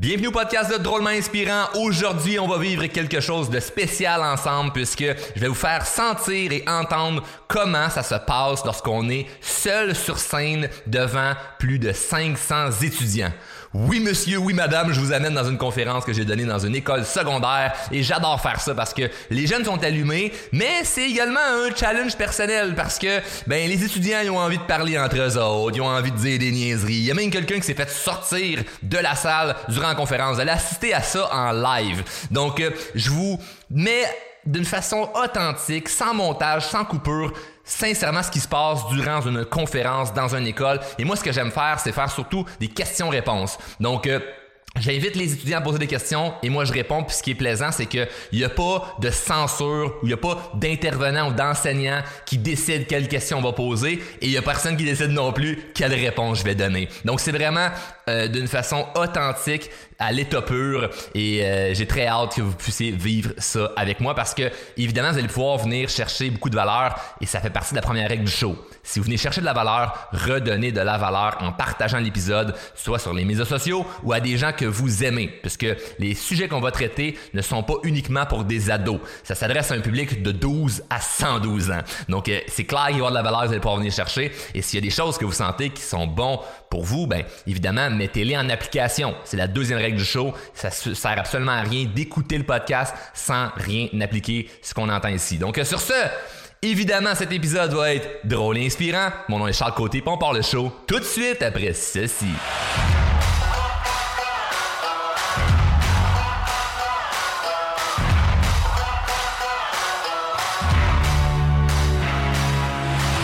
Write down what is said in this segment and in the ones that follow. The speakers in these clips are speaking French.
Bienvenue au podcast de Drôlement Inspirant. Aujourd'hui, on va vivre quelque chose de spécial ensemble puisque je vais vous faire sentir et entendre comment ça se passe lorsqu'on est seul sur scène devant plus de 500 étudiants. Oui monsieur, oui madame, je vous amène dans une conférence que j'ai donnée dans une école secondaire et j'adore faire ça parce que les jeunes sont allumés, mais c'est également un challenge personnel parce que ben les étudiants ils ont envie de parler entre eux autres, ils ont envie de dire des niaiseries. Il y a même quelqu'un qui s'est fait sortir de la salle durant la conférence. Elle a assisté à ça en live. Donc euh, je vous mets d'une façon authentique, sans montage, sans coupure, sincèrement ce qui se passe durant une conférence dans une école. Et moi, ce que j'aime faire, c'est faire surtout des questions-réponses. Donc, euh, J'invite les étudiants à poser des questions et moi je réponds. Puis ce qui est plaisant, c'est qu'il n'y a pas de censure ou il n'y a pas d'intervenant ou d'enseignant qui décide quelle question on va poser et il n'y a personne qui décide non plus quelle réponse je vais donner. Donc c'est vraiment euh, d'une façon authentique à l'état pur et euh, j'ai très hâte que vous puissiez vivre ça avec moi parce que évidemment vous allez pouvoir venir chercher beaucoup de valeur et ça fait partie de la première règle du show. Si vous venez chercher de la valeur, redonnez de la valeur en partageant l'épisode, soit sur les médias sociaux ou à des gens que vous aimez, puisque les sujets qu'on va traiter ne sont pas uniquement pour des ados. Ça s'adresse à un public de 12 à 112 ans. Donc euh, c'est clair qu'il y aura de la valeur, vous allez pouvoir venir chercher. Et s'il y a des choses que vous sentez qui sont bons pour vous, ben évidemment, mettez-les en application. C'est la deuxième règle du show. Ça sert absolument à rien d'écouter le podcast sans rien appliquer ce qu'on entend ici. Donc euh, sur ce, Évidemment, cet épisode va être drôle et inspirant. Mon nom est Charles Côté, puis on part le show tout de suite après ceci.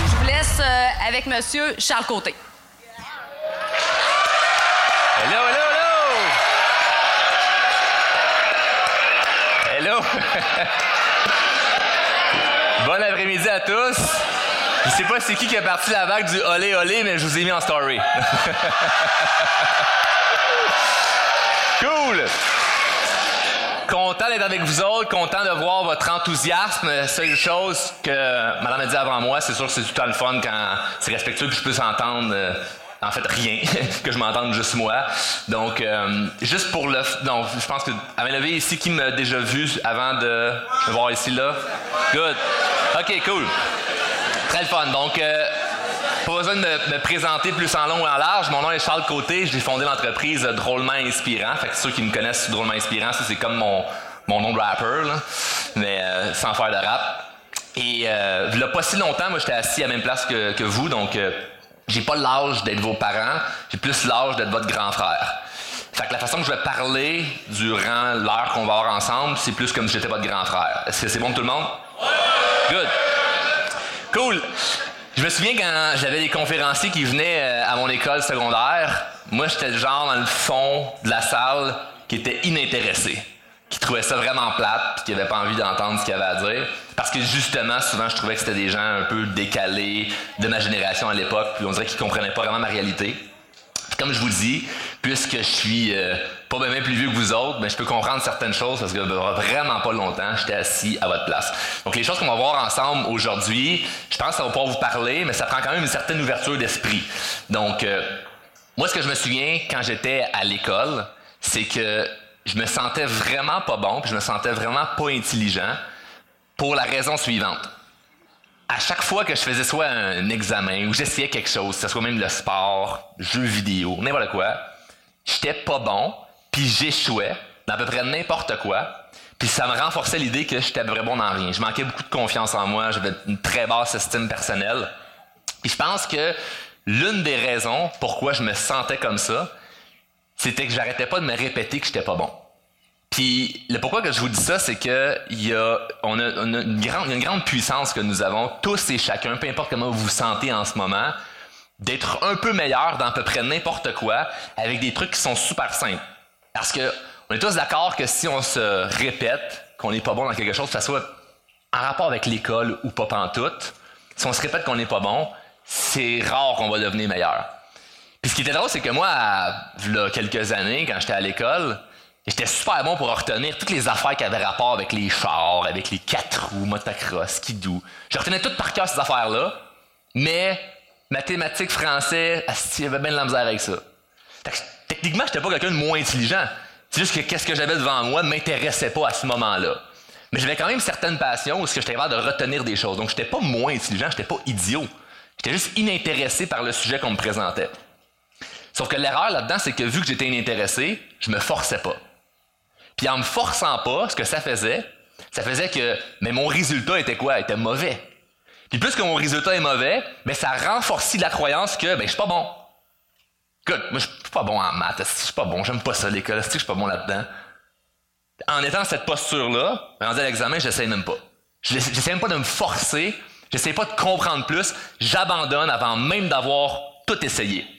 Je vous laisse euh, avec Monsieur Charles Côté. Bon après-midi à tous. Je sais pas c'est qui qui a parti la vague du olé olé, mais je vous ai mis en story. cool! Content d'être avec vous autres, content de voir votre enthousiasme. Seule chose que madame a dit avant moi, c'est sûr que c'est tout temps le fun quand c'est respectueux que je peux entendre. En fait, rien, que je m'entende juste moi. Donc, euh, juste pour le. Donc, je pense que. À main levée, ici, qui m'a déjà vu avant de me voir ici, là? Good. OK, cool. Très le fun. Donc, euh, pas besoin de me, présenter plus en long ou en large. Mon nom est Charles Côté. J'ai fondé l'entreprise Drôlement Inspirant. Fait que ceux qui me connaissent Drôlement Inspirant, c'est comme mon, mon nom de rapper, là. mais euh, sans faire de rap. Et euh, il pas si longtemps, moi, j'étais assis à la même place que, que vous, donc euh, j'ai pas l'âge d'être vos parents, j'ai plus l'âge d'être votre grand frère. Fait que la façon que je vais parler durant l'heure qu'on va avoir ensemble, c'est plus comme si j'étais votre grand frère. Est-ce que c'est bon pour tout le monde? Good. Cool. Je me souviens quand j'avais des conférenciers qui venaient euh, à mon école secondaire, moi j'étais le genre dans le fond de la salle qui était inintéressé, qui trouvait ça vraiment plate, puis qui avait pas envie d'entendre ce qu'il y avait à dire. Parce que justement, souvent, je trouvais que c'était des gens un peu décalés de ma génération à l'époque, puis on dirait qu'ils comprenaient pas vraiment ma réalité. comme je vous dis, puisque je suis euh, pas bien plus vieux que vous autres, ben, je peux comprendre certaines choses parce que vraiment pas longtemps, j'étais assis à votre place. Donc les choses qu'on va voir ensemble aujourd'hui, je pense que ça va pouvoir vous parler, mais ça prend quand même une certaine ouverture d'esprit. Donc euh, moi, ce que je me souviens quand j'étais à l'école, c'est que je me sentais vraiment pas bon, puis je me sentais vraiment pas intelligent pour la raison suivante. À chaque fois que je faisais soit un examen ou j'essayais quelque chose, que ce soit même le sport, jeux vidéo, n'importe quoi, j'étais pas bon, puis j'échouais dans à peu près n'importe quoi. Puis ça me renforçait l'idée que j'étais vraiment bon dans rien. Je manquais beaucoup de confiance en moi, j'avais une très basse estime personnelle. Puis je pense que l'une des raisons pourquoi je me sentais comme ça, c'était que j'arrêtais pas de me répéter que j'étais pas bon. Puis le pourquoi que je vous dis ça, c'est que y a, on a, une grande, une grande puissance que nous avons tous et chacun, peu importe comment vous vous sentez en ce moment, d'être un peu meilleur dans à peu près n'importe quoi avec des trucs qui sont super simples. Parce que on est tous d'accord que si on se répète qu'on n'est pas bon dans quelque chose, que ce soit en rapport avec l'école ou pas pantoute, si on se répète qu'on n'est pas bon, c'est rare qu'on va devenir meilleur. Puis ce qui était drôle, c'est que moi, il quelques années, quand j'étais à l'école, j'étais super bon pour retenir toutes les affaires qui avaient rapport avec les chars, avec les quatre roues, motocross, skidoo. Je retenais toutes par cœur ces affaires-là, mais mathématiques, français, avait bien de la misère avec ça techniquement, j'étais pas quelqu'un de moins intelligent. C'est juste que qu'est-ce que j'avais devant moi ne m'intéressait pas à ce moment-là. Mais j'avais quand même certaines passions où j'étais capable de retenir des choses. Donc, je n'étais pas moins intelligent, je n'étais pas idiot. J'étais juste inintéressé par le sujet qu'on me présentait. Sauf que l'erreur là-dedans, c'est que vu que j'étais inintéressé, je me forçais pas. Puis en me forçant pas, ce que ça faisait, ça faisait que mais mon résultat était quoi? était mauvais. Puis plus que mon résultat est mauvais, mais ça renforcit la croyance que ben, je suis pas bon. Écoute, moi je suis pas bon en maths, je suis pas bon, j'aime pas ça l'école, je suis pas bon là-dedans? En étant cette posture-là, rendu à l'examen, j'essaie même pas. J'essaie même pas de me forcer, j'essaie pas de comprendre plus, j'abandonne avant même d'avoir tout essayé.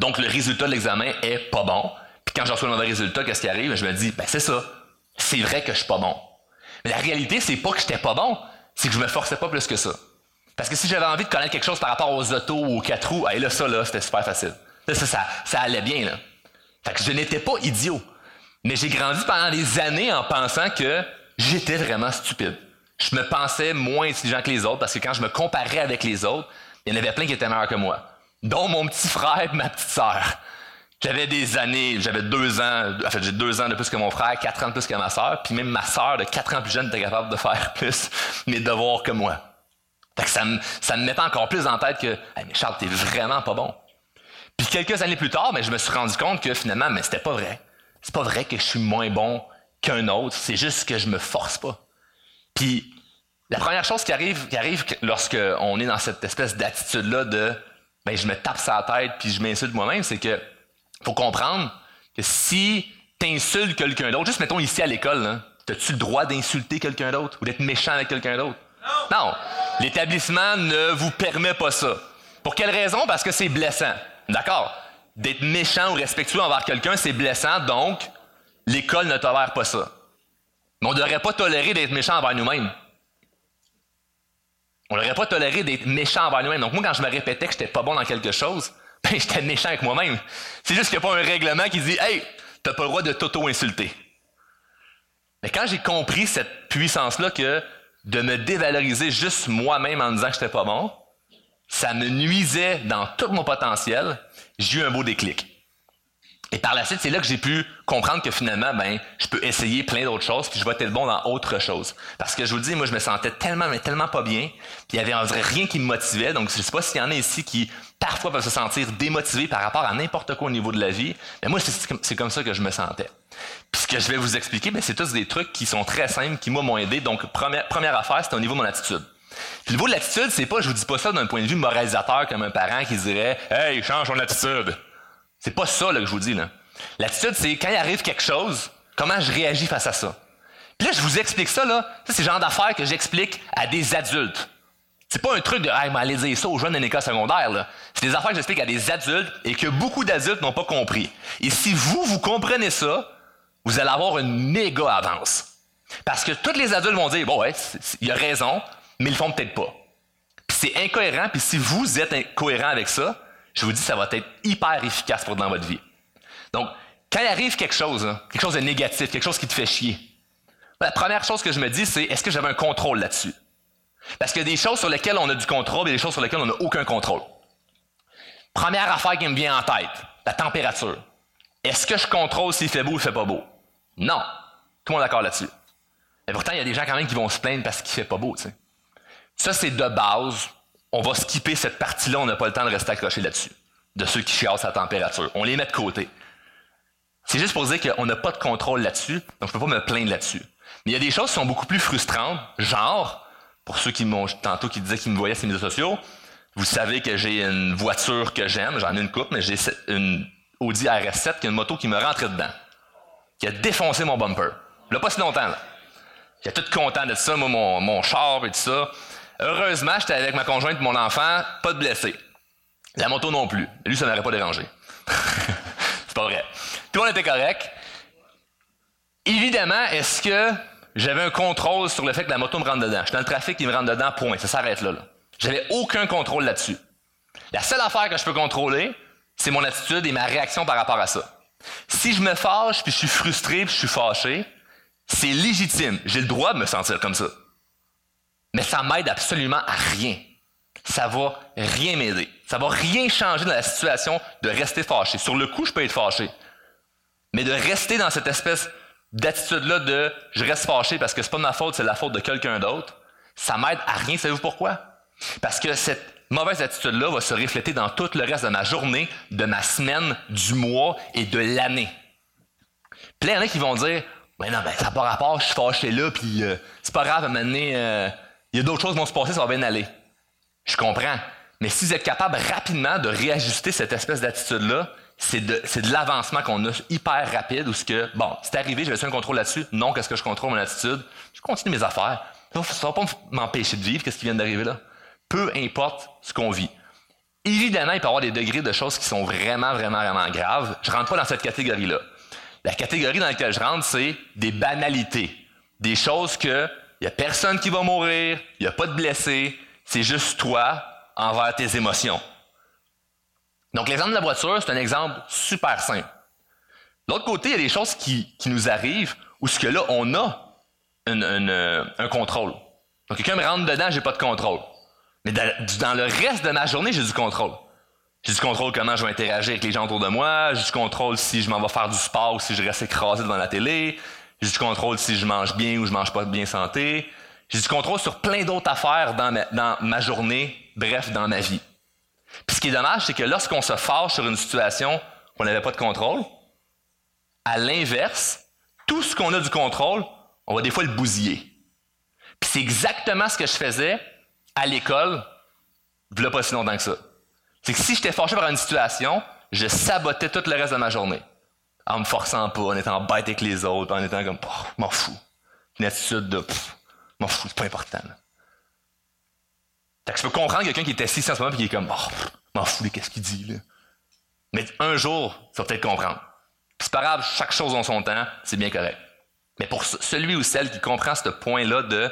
Donc le résultat de l'examen est pas bon. Puis quand je reçois le mauvais résultat, qu'est-ce qui arrive? Je me dis, ben c'est ça. C'est vrai que je suis pas bon. Mais la réalité, c'est pas que j'étais pas bon, c'est que je me forçais pas plus que ça. Parce que si j'avais envie de connaître quelque chose par rapport aux autos ou aux quatre roues, là, ça, là, c'était super facile. ça, ça, ça allait bien, là. Fait que je n'étais pas idiot. Mais j'ai grandi pendant des années en pensant que j'étais vraiment stupide. Je me pensais moins intelligent que les autres parce que quand je me comparais avec les autres, il y en avait plein qui étaient meilleurs que moi. Dont mon petit frère et ma petite sœur. J'avais des années, j'avais deux ans, en fait, j'ai deux ans de plus que mon frère, quatre ans de plus que ma sœur, puis même ma sœur de quatre ans plus jeune était capable de faire plus mes devoirs que moi. Fait ça me, mettait encore plus en tête que, hey, mais Charles, t'es vraiment pas bon. Puis quelques années plus tard, mais je me suis rendu compte que finalement, mais c'était pas vrai. C'est pas vrai que je suis moins bon qu'un autre, c'est juste que je me force pas. Puis la première chose qui arrive, qui arrive lorsqu'on est dans cette espèce d'attitude-là de, ben, je me tape sa tête puis je m'insulte moi-même, c'est que faut comprendre que si tu insultes quelqu'un d'autre, juste mettons ici à l'école, as-tu le droit d'insulter quelqu'un d'autre ou d'être méchant avec quelqu'un d'autre? Non. L'établissement ne vous permet pas ça. Pour quelle raison? Parce que c'est blessant. D'accord? D'être méchant ou respectueux envers quelqu'un, c'est blessant, donc l'école ne tolère pas ça. Mais on ne devrait pas tolérer d'être méchant envers nous-mêmes. On ne devrait pas tolérer d'être méchant envers nous-mêmes. Donc moi, quand je me répétais que j'étais pas bon dans quelque chose, ben, j'étais méchant avec moi-même. C'est juste qu'il n'y a pas un règlement qui dit Hey, t'as pas le droit de t'auto-insulter. Mais quand j'ai compris cette puissance-là que de me dévaloriser juste moi-même en disant que j'étais pas bon, ça me nuisait dans tout mon potentiel, j'ai eu un beau déclic. Et par la suite, c'est là que j'ai pu comprendre que finalement, ben, je peux essayer plein d'autres choses, puis je vais être bon dans autre chose. Parce que je vous dis, moi, je me sentais tellement, mais tellement pas bien, puis il y avait en vrai rien qui me motivait. Donc, je sais pas s'il y en a ici qui, parfois, peuvent se sentir démotivés par rapport à n'importe quoi au niveau de la vie. Mais moi, c'est comme ça que je me sentais. Puis ce que je vais vous expliquer, ben, c'est tous des trucs qui sont très simples, qui m'ont aidé. Donc, première, première affaire, c'est au niveau de mon attitude. Puis, le niveau de l'attitude, c'est pas, je vous dis pas ça d'un point de vue moralisateur comme un parent qui dirait, hey, change ton attitude. C'est pas ça que je vous dis. L'attitude, c'est quand il arrive quelque chose, comment je réagis face à ça. Puis là, je vous explique ça, là. Ça, c'est le genre d'affaires que j'explique à des adultes. C'est pas un truc de hey, aller dire ça aux jeunes d'une école secondaire. C'est des affaires que j'explique à des adultes et que beaucoup d'adultes n'ont pas compris. Et si vous, vous comprenez ça, vous allez avoir une méga avance. Parce que tous les adultes vont dire, bon ouais, il a raison, mais ils le font peut-être pas. Puis c'est incohérent, puis si vous êtes incohérent avec ça, je vous dis, ça va être hyper efficace pour dans votre vie. Donc, quand il arrive quelque chose, hein, quelque chose de négatif, quelque chose qui te fait chier, la première chose que je me dis, c'est est-ce que j'avais un contrôle là-dessus? Parce qu'il y a des choses sur lesquelles on a du contrôle et des choses sur lesquelles on n'a aucun contrôle. Première affaire qui me vient en tête, la température. Est-ce que je contrôle s'il fait beau ou s'il fait pas beau? Non. Tout le monde est d'accord là-dessus. Mais pourtant, il y a des gens quand même qui vont se plaindre parce qu'il fait pas beau. Ça, c'est de base on va skipper cette partie-là, on n'a pas le temps de rester accroché là-dessus, de ceux qui chiassent la température. On les met de côté. C'est juste pour dire qu'on n'a pas de contrôle là-dessus, donc je peux pas me plaindre là-dessus. Mais il y a des choses qui sont beaucoup plus frustrantes, genre, pour ceux qui m'ont tantôt qui disaient qu'ils me voyaient sur les médias sociaux, vous savez que j'ai une voiture que j'aime, j'en ai une coupe, mais j'ai une Audi RS7 qui est une moto qui me rentrait dedans, qui a défoncé mon bumper. Là, pas si longtemps, là. J'étais tout content de ça, moi, mon, mon char et tout ça. Heureusement, j'étais avec ma conjointe mon enfant, pas de blessé. La moto non plus. Lui, ça n'aurait pas dérangé. c'est pas vrai. Tout le monde était correct. Évidemment, est-ce que j'avais un contrôle sur le fait que la moto me rentre dedans? Je dans le trafic, il me rentre dedans, point. Ça s'arrête là. là. J'avais aucun contrôle là-dessus. La seule affaire que je peux contrôler, c'est mon attitude et ma réaction par rapport à ça. Si je me fâche, puis je suis frustré, puis je suis fâché, c'est légitime. J'ai le droit de me sentir comme ça. Mais ça m'aide absolument à rien. Ça va rien m'aider. Ça va rien changer dans la situation de rester fâché. Sur le coup, je peux être fâché. Mais de rester dans cette espèce d'attitude-là de je reste fâché parce que c'est pas ma faute, c'est la faute de quelqu'un d'autre, ça m'aide à rien. Savez-vous pourquoi? Parce que cette mauvaise attitude-là va se refléter dans tout le reste de ma journée, de ma semaine, du mois et de l'année. A qui vont dire Mais non, ben, ça n'a pas rapport, je suis fâché là, puis euh, c'est pas grave, à un il y a d'autres choses qui vont se passer, ça va bien aller. Je comprends. Mais si vous êtes capable rapidement de réajuster cette espèce d'attitude-là, c'est de, l'avancement qu'on a hyper rapide où ce que, bon, c'est arrivé, j'avais un contrôle là-dessus. Non, qu'est-ce que je contrôle mon attitude? Je continue mes affaires. Ça va pas m'empêcher de vivre, qu'est-ce qui vient d'arriver là? Peu importe ce qu'on vit. Évidemment, il peut y avoir des degrés de choses qui sont vraiment, vraiment, vraiment graves. Je rentre pas dans cette catégorie-là. La catégorie dans laquelle je rentre, c'est des banalités. Des choses que il y a personne qui va mourir, il n'y a pas de blessés, c'est juste toi envers tes émotions. Donc, l'exemple de la voiture, c'est un exemple super simple. L'autre côté, il y a des choses qui, nous arrivent où ce que là, on a un contrôle. Donc, quelqu'un me rentre dedans, j'ai pas de contrôle. Mais dans, le reste de ma journée, j'ai du contrôle. J'ai du contrôle comment je vais interagir avec les gens autour de moi. J'ai du contrôle si je m'en vais faire du sport ou si je reste écrasé devant la télé. J'ai du contrôle si je mange bien ou je mange pas bien santé. J'ai du contrôle sur plein d'autres affaires dans ma, journée, bref, dans ma vie. Puis ce qui est dommage, c'est que lorsqu'on se fâche sur une situation qu'on n'avait pas de contrôle, à l'inverse, tout ce qu'on a du contrôle, on va des fois le bousiller. Puis c'est exactement ce que je faisais à l'école, il pas si longtemps que ça. C'est que si j'étais fâché par une situation, je sabotais tout le reste de ma journée. En me forçant pas, en étant bête avec les autres, en étant comme, m'en fous. Une attitude de, m'en fous, c'est pas important. Fait que je peux comprendre quelqu'un qui est assis en ce moment et qui est comme, oh, m'en fous, qu'est-ce qu'il dit, là. Mais un jour, ça va peut-être comprendre. c'est pas grave, chaque chose en son temps, c'est bien correct. Mais pour celui ou celle qui comprend ce point-là de,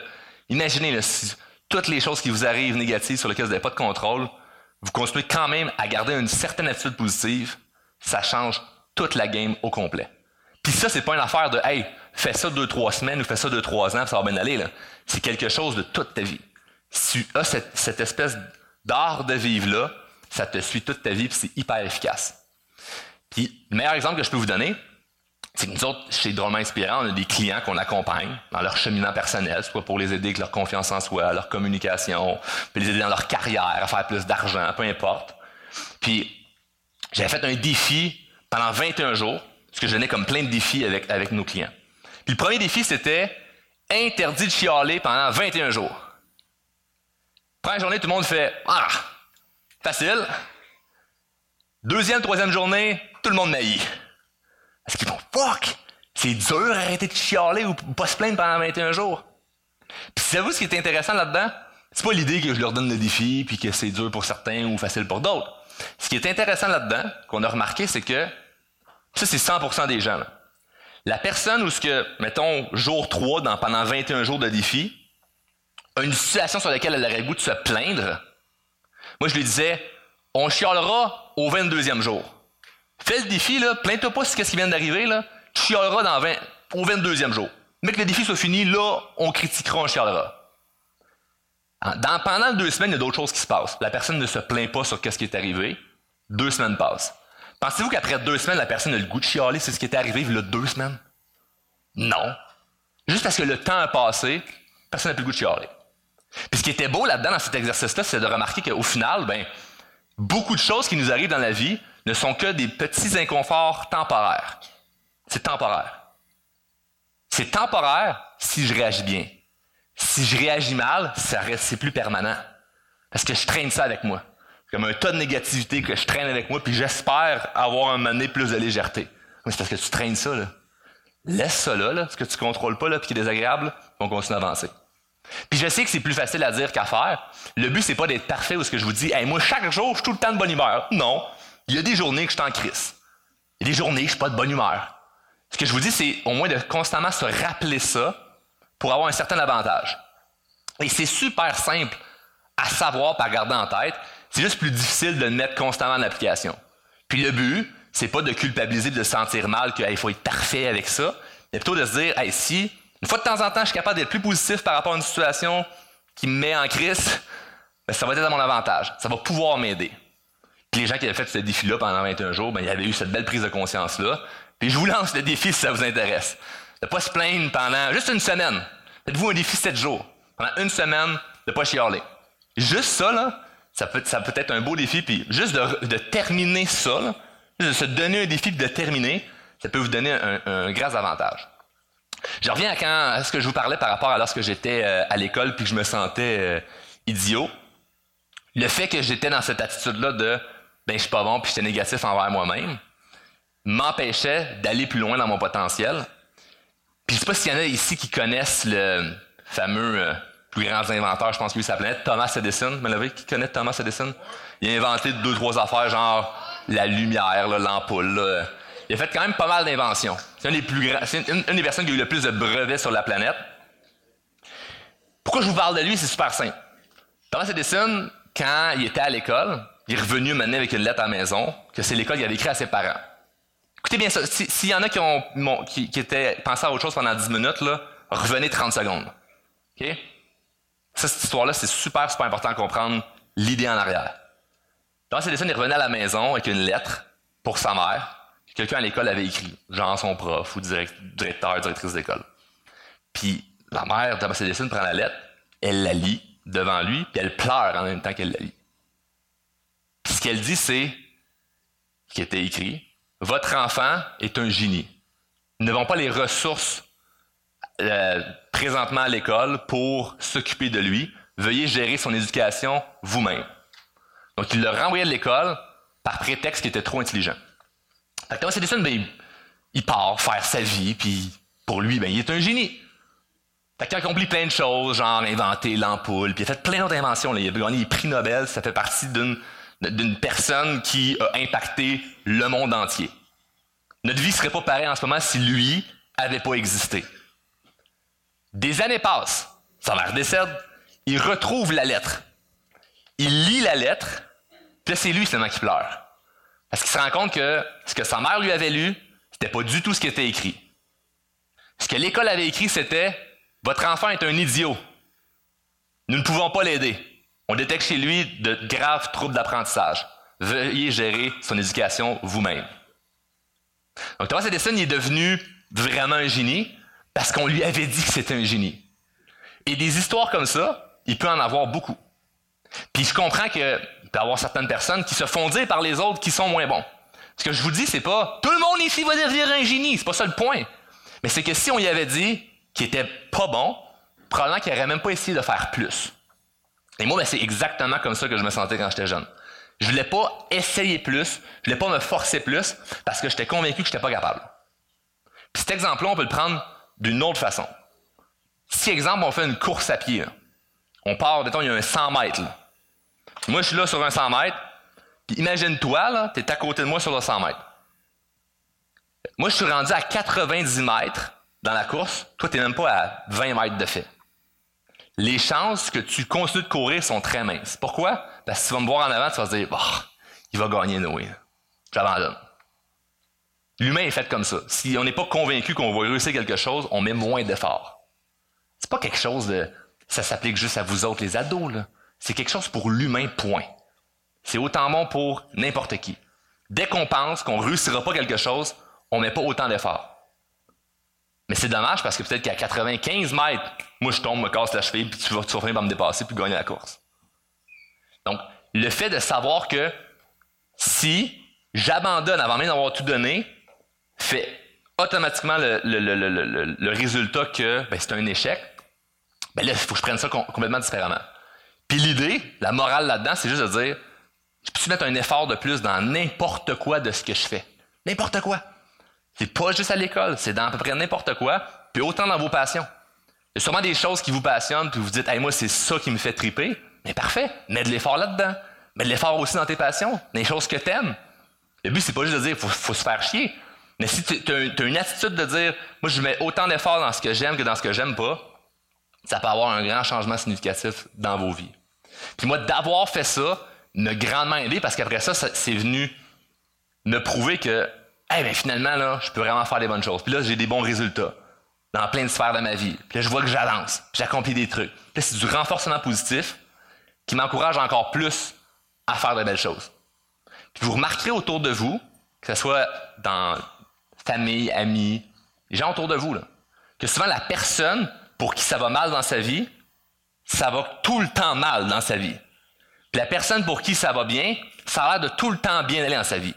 imaginez, si toutes les choses qui vous arrivent négatives sur lesquelles vous n'avez pas de contrôle, vous continuez quand même à garder une certaine attitude positive, ça change toute la game au complet. Puis ça, c'est pas une affaire de Hey, fais ça deux, trois semaines ou fais ça deux, trois ans, ça va bien aller. C'est quelque chose de toute ta vie. Si tu as cette, espèce d'art de vivre-là, ça te suit toute ta vie, puis c'est hyper efficace. Puis le meilleur exemple que je peux vous donner, c'est que nous autres, chez Drôlement Inspirant, on a des clients qu'on accompagne dans leur cheminement personnel, soit pour les aider avec leur confiance en soi, leur communication, puis les aider dans leur carrière, à faire plus d'argent, peu importe. Puis, j'avais fait un défi pendant 21 jours, parce que je donnais comme plein de défis avec, avec nos clients. Puis le premier défi, c'était interdit de chialer pendant 21 jours. Première journée, tout le monde fait Ah, facile. Deuxième, troisième journée, tout le monde maillit. Est-ce qu'ils vont fuck? C'est dur d'arrêter de chialer ou pas se plaindre pendant 21 jours. Puis savez-vous ce qui est intéressant là-dedans? C'est pas l'idée que je leur donne le défi puis que c'est dur pour certains ou facile pour d'autres. Ce qui est intéressant là-dedans, qu'on a remarqué, c'est que ça, c'est 100% des gens. La personne où ce que, mettons, jour 3, dans, pendant 21 jours de défi, a une situation sur laquelle elle aurait le goût de se plaindre, moi, je lui disais, on chialera au 22e jour. Fais le défi, là, plains-toi pas sur ce qui vient d'arriver, tu chialeras dans 20, au 22e jour. Mais que le défi soit fini, là, on critiquera, on chialera. Dans, pendant deux semaines, il y a d'autres choses qui se passent. La personne ne se plaint pas sur ce qui est arrivé. Deux semaines passent. Pensez-vous qu'après deux semaines, la personne a le goût de chialer c'est ce qui est arrivé il y a deux semaines? Non. Juste parce que le temps a passé, personne n'a plus le goût de chialer. Puis ce qui était beau là-dedans, dans cet exercice-là, c'est de remarquer qu'au final, ben, beaucoup de choses qui nous arrivent dans la vie ne sont que des petits inconforts temporaires. C'est temporaire. C'est temporaire si je réagis bien. Si je réagis mal, ça reste, c'est plus permanent. Parce que je traîne ça avec moi. Comme un tas de négativité que je traîne avec moi, puis j'espère avoir un moment plus de légèreté. Mais c'est parce que tu traînes ça, là. Laisse ça là, là, ce que tu contrôles pas, là, puis qui est désagréable, on continue à avancer. Puis je sais que c'est plus facile à dire qu'à faire. Le but, c'est pas d'être parfait ou ce que je vous dis, hey, moi, chaque jour, je suis tout le temps de bonne humeur. Non. Il y a des journées que je suis en crise. Il y a des journées que je suis pas de bonne humeur. Ce que je vous dis, c'est au moins de constamment se rappeler ça pour avoir un certain avantage. Et c'est super simple à savoir, par garder en tête. C'est juste plus difficile de le mettre constamment en application. Puis le but, c'est pas de culpabiliser, de se sentir mal qu'il faut être parfait avec ça, mais plutôt de se dire, hey, si une fois de temps en temps je suis capable d'être plus positif par rapport à une situation qui me met en crise, ben, ça va être à mon avantage. Ça va pouvoir m'aider. Puis les gens qui avaient fait ce défi-là pendant 21 jours, ben, ils avaient eu cette belle prise de conscience-là. Puis je vous lance le défi si ça vous intéresse. De ne pas se plaindre pendant juste une semaine. Faites-vous un défi sept jours. Pendant une semaine, de ne pas chialer. Juste ça, là, ça peut, être un beau défi. Puis juste de, terminer ça, là, de se donner un défi puis de terminer, ça peut vous donner un, un grand avantage. Je reviens à, quand, à ce que je vous parlais par rapport à lorsque j'étais euh, à l'école puis que je me sentais euh, idiot. Le fait que j'étais dans cette attitude-là de ben je suis pas bon puis j'étais négatif envers moi-même m'empêchait d'aller plus loin dans mon potentiel. Puis je sais pas s'il y en a ici qui connaissent le fameux euh, plus grand inventeur, je pense que lui s'appelait Thomas Edison. Mais qui connaît Thomas Edison? Il a inventé deux, trois affaires, genre la lumière, l'ampoule. Il a fait quand même pas mal d'inventions. C'est une, une, des personnes qui a eu le plus de brevets sur la planète. Pourquoi je vous parle de lui? C'est super simple. Thomas Edison, quand il était à l'école, il est revenu mener avec une lettre à la maison que c'est l'école qu'il avait écrit à ses parents. Écoutez bien ça. S'il y en a qui, ont, étaient pensés à autre chose pendant 10 minutes, revenez 30 secondes. OK? Ça, cette histoire-là, c'est super, super important à comprendre l'idée en arrière. Thomas Edison, il revenait à la maison avec une lettre pour sa mère quelqu'un à l'école avait écrit, genre son prof ou directeur, directrice d'école. Puis la mère de Thomas Edison prend la lettre, elle la lit devant lui, puis elle pleure en même temps qu'elle la lit. Puis ce qu'elle dit, c'est, qui était écrit, votre enfant est un génie. Nous n'avons pas les ressources euh, présentement à l'école pour s'occuper de lui. Veuillez gérer son éducation vous-même. Donc, il le renvoyait de l'école par prétexte qu'il était trop intelligent. Fait que Thomas Edison, ben, il part faire sa vie, puis pour lui, ben, il est un génie. Fait qu'il a accompli plein de choses, genre inventé l'ampoule, puis il a fait plein d'autres inventions. Il a gagné les prix Nobel, ça fait partie d'une, d'une personne qui a impacté le monde entier. Notre vie serait pas pareille en ce moment si lui avait pas existé. Des années passent, sa mère décède, il retrouve la lettre. Il lit la lettre, puis c'est lui seulement qui pleure. Parce qu'il se rend compte que ce que sa mère lui avait lu, c'était pas du tout ce qui était écrit. Ce que l'école avait écrit, c'était Votre enfant est un idiot. Nous ne pouvons pas l'aider. On détecte chez lui de graves troubles d'apprentissage. Veuillez gérer son éducation vous-même. Donc Thomas Edison est devenu vraiment un génie parce qu'on lui avait dit que c'était un génie. Et des histoires comme ça, il peut en avoir beaucoup. Puis je comprends que il peut y avoir certaines personnes qui se font dire par les autres qui sont moins bons. Ce que je vous dis, c'est pas tout le monde ici va devenir un génie, c'est pas ça le point. Mais c'est que si on y avait dit qu'il était pas bon, probablement qu'il n'aurait même pas essayé de faire plus. Et moi, ben, c'est exactement comme ça que je me sentais quand j'étais jeune. Je voulais pas essayer plus, je voulais pas me forcer plus, parce que j'étais convaincu que j'étais pas capable. Puis cet exemple-là, on peut le prendre d'une autre façon. Si, exemple, on fait une course à pied, on part, mettons, il y a un 100 mètres, moi, je suis là sur un 100 mètres. imagine-toi, là, tu es à côté de moi sur le 100 mètres. Moi, je suis rendu à 90 mètres dans la course. Toi, tu n'es même pas à 20 mètres de fait. Les chances que tu continues de courir sont très minces. Pourquoi? Parce que tu vas me voir en avant, tu vas te dire, bah, il va gagner Noé. J'abandonne. L'humain est fait comme ça. Si on n'est pas convaincu qu'on va réussir quelque chose, on met moins d'efforts. C'est pas quelque chose de, ça s'applique juste à vous autres, les ados. C'est quelque chose pour l'humain, point. C'est autant bon pour n'importe qui. Dès qu'on pense qu'on ne réussira pas quelque chose, on ne met pas autant d'efforts. Mais c'est dommage parce que peut-être qu'à 95 mètres, moi je tombe, me casse la cheville, puis tu vas, tu finir par me dépasser puis gagner la course. Donc, le fait de savoir que si j'abandonne avant même d'avoir tout donné, fait automatiquement le, résultat que ben, c'est un échec, ben là, il faut que je prenne ça complètement différemment. Puis l'idée, la morale là-dedans, c'est juste de dire, je peux mettre un effort de plus dans n'importe quoi de ce que je fais? N'importe quoi. C'est pas juste à l'école, c'est dans à peu près n'importe quoi, puis autant dans vos passions. Il y a sûrement des choses qui vous passionnent, puis vous dites, hey, moi, c'est ça qui me fait triper. Mais parfait, mets de l'effort là-dedans. Mets de l'effort aussi dans tes passions, dans les choses que tu aimes. Le but, c'est pas juste de dire, faut, faut se faire chier. Mais si tu as, une attitude de dire, moi, je mets autant d'efforts dans ce que j'aime que dans ce que j'aime pas, ça peut avoir un grand changement significatif dans vos vies. Puis moi, d'avoir fait ça m'a grandement aidé parce qu'après ça, c'est venu me prouver que hey, ben, finalement, là, je peux vraiment faire des bonnes choses. Puis là, j'ai des bons résultats dans plein de sphères de ma vie. Puis là, je vois que j'avance, puis j'accomplis des trucs. Puis là, c'est du renforcement positif qui m'encourage encore plus à faire de belles choses. Puis vous remarquerez autour de vous, que ce soit dans famille, amis, les gens autour de vous, là, que souvent la personne pour qui ça va mal dans sa vie, ça va tout le temps mal dans sa vie. Puis la personne pour qui ça va bien, ça a l'air de tout le temps bien aller dans sa vie.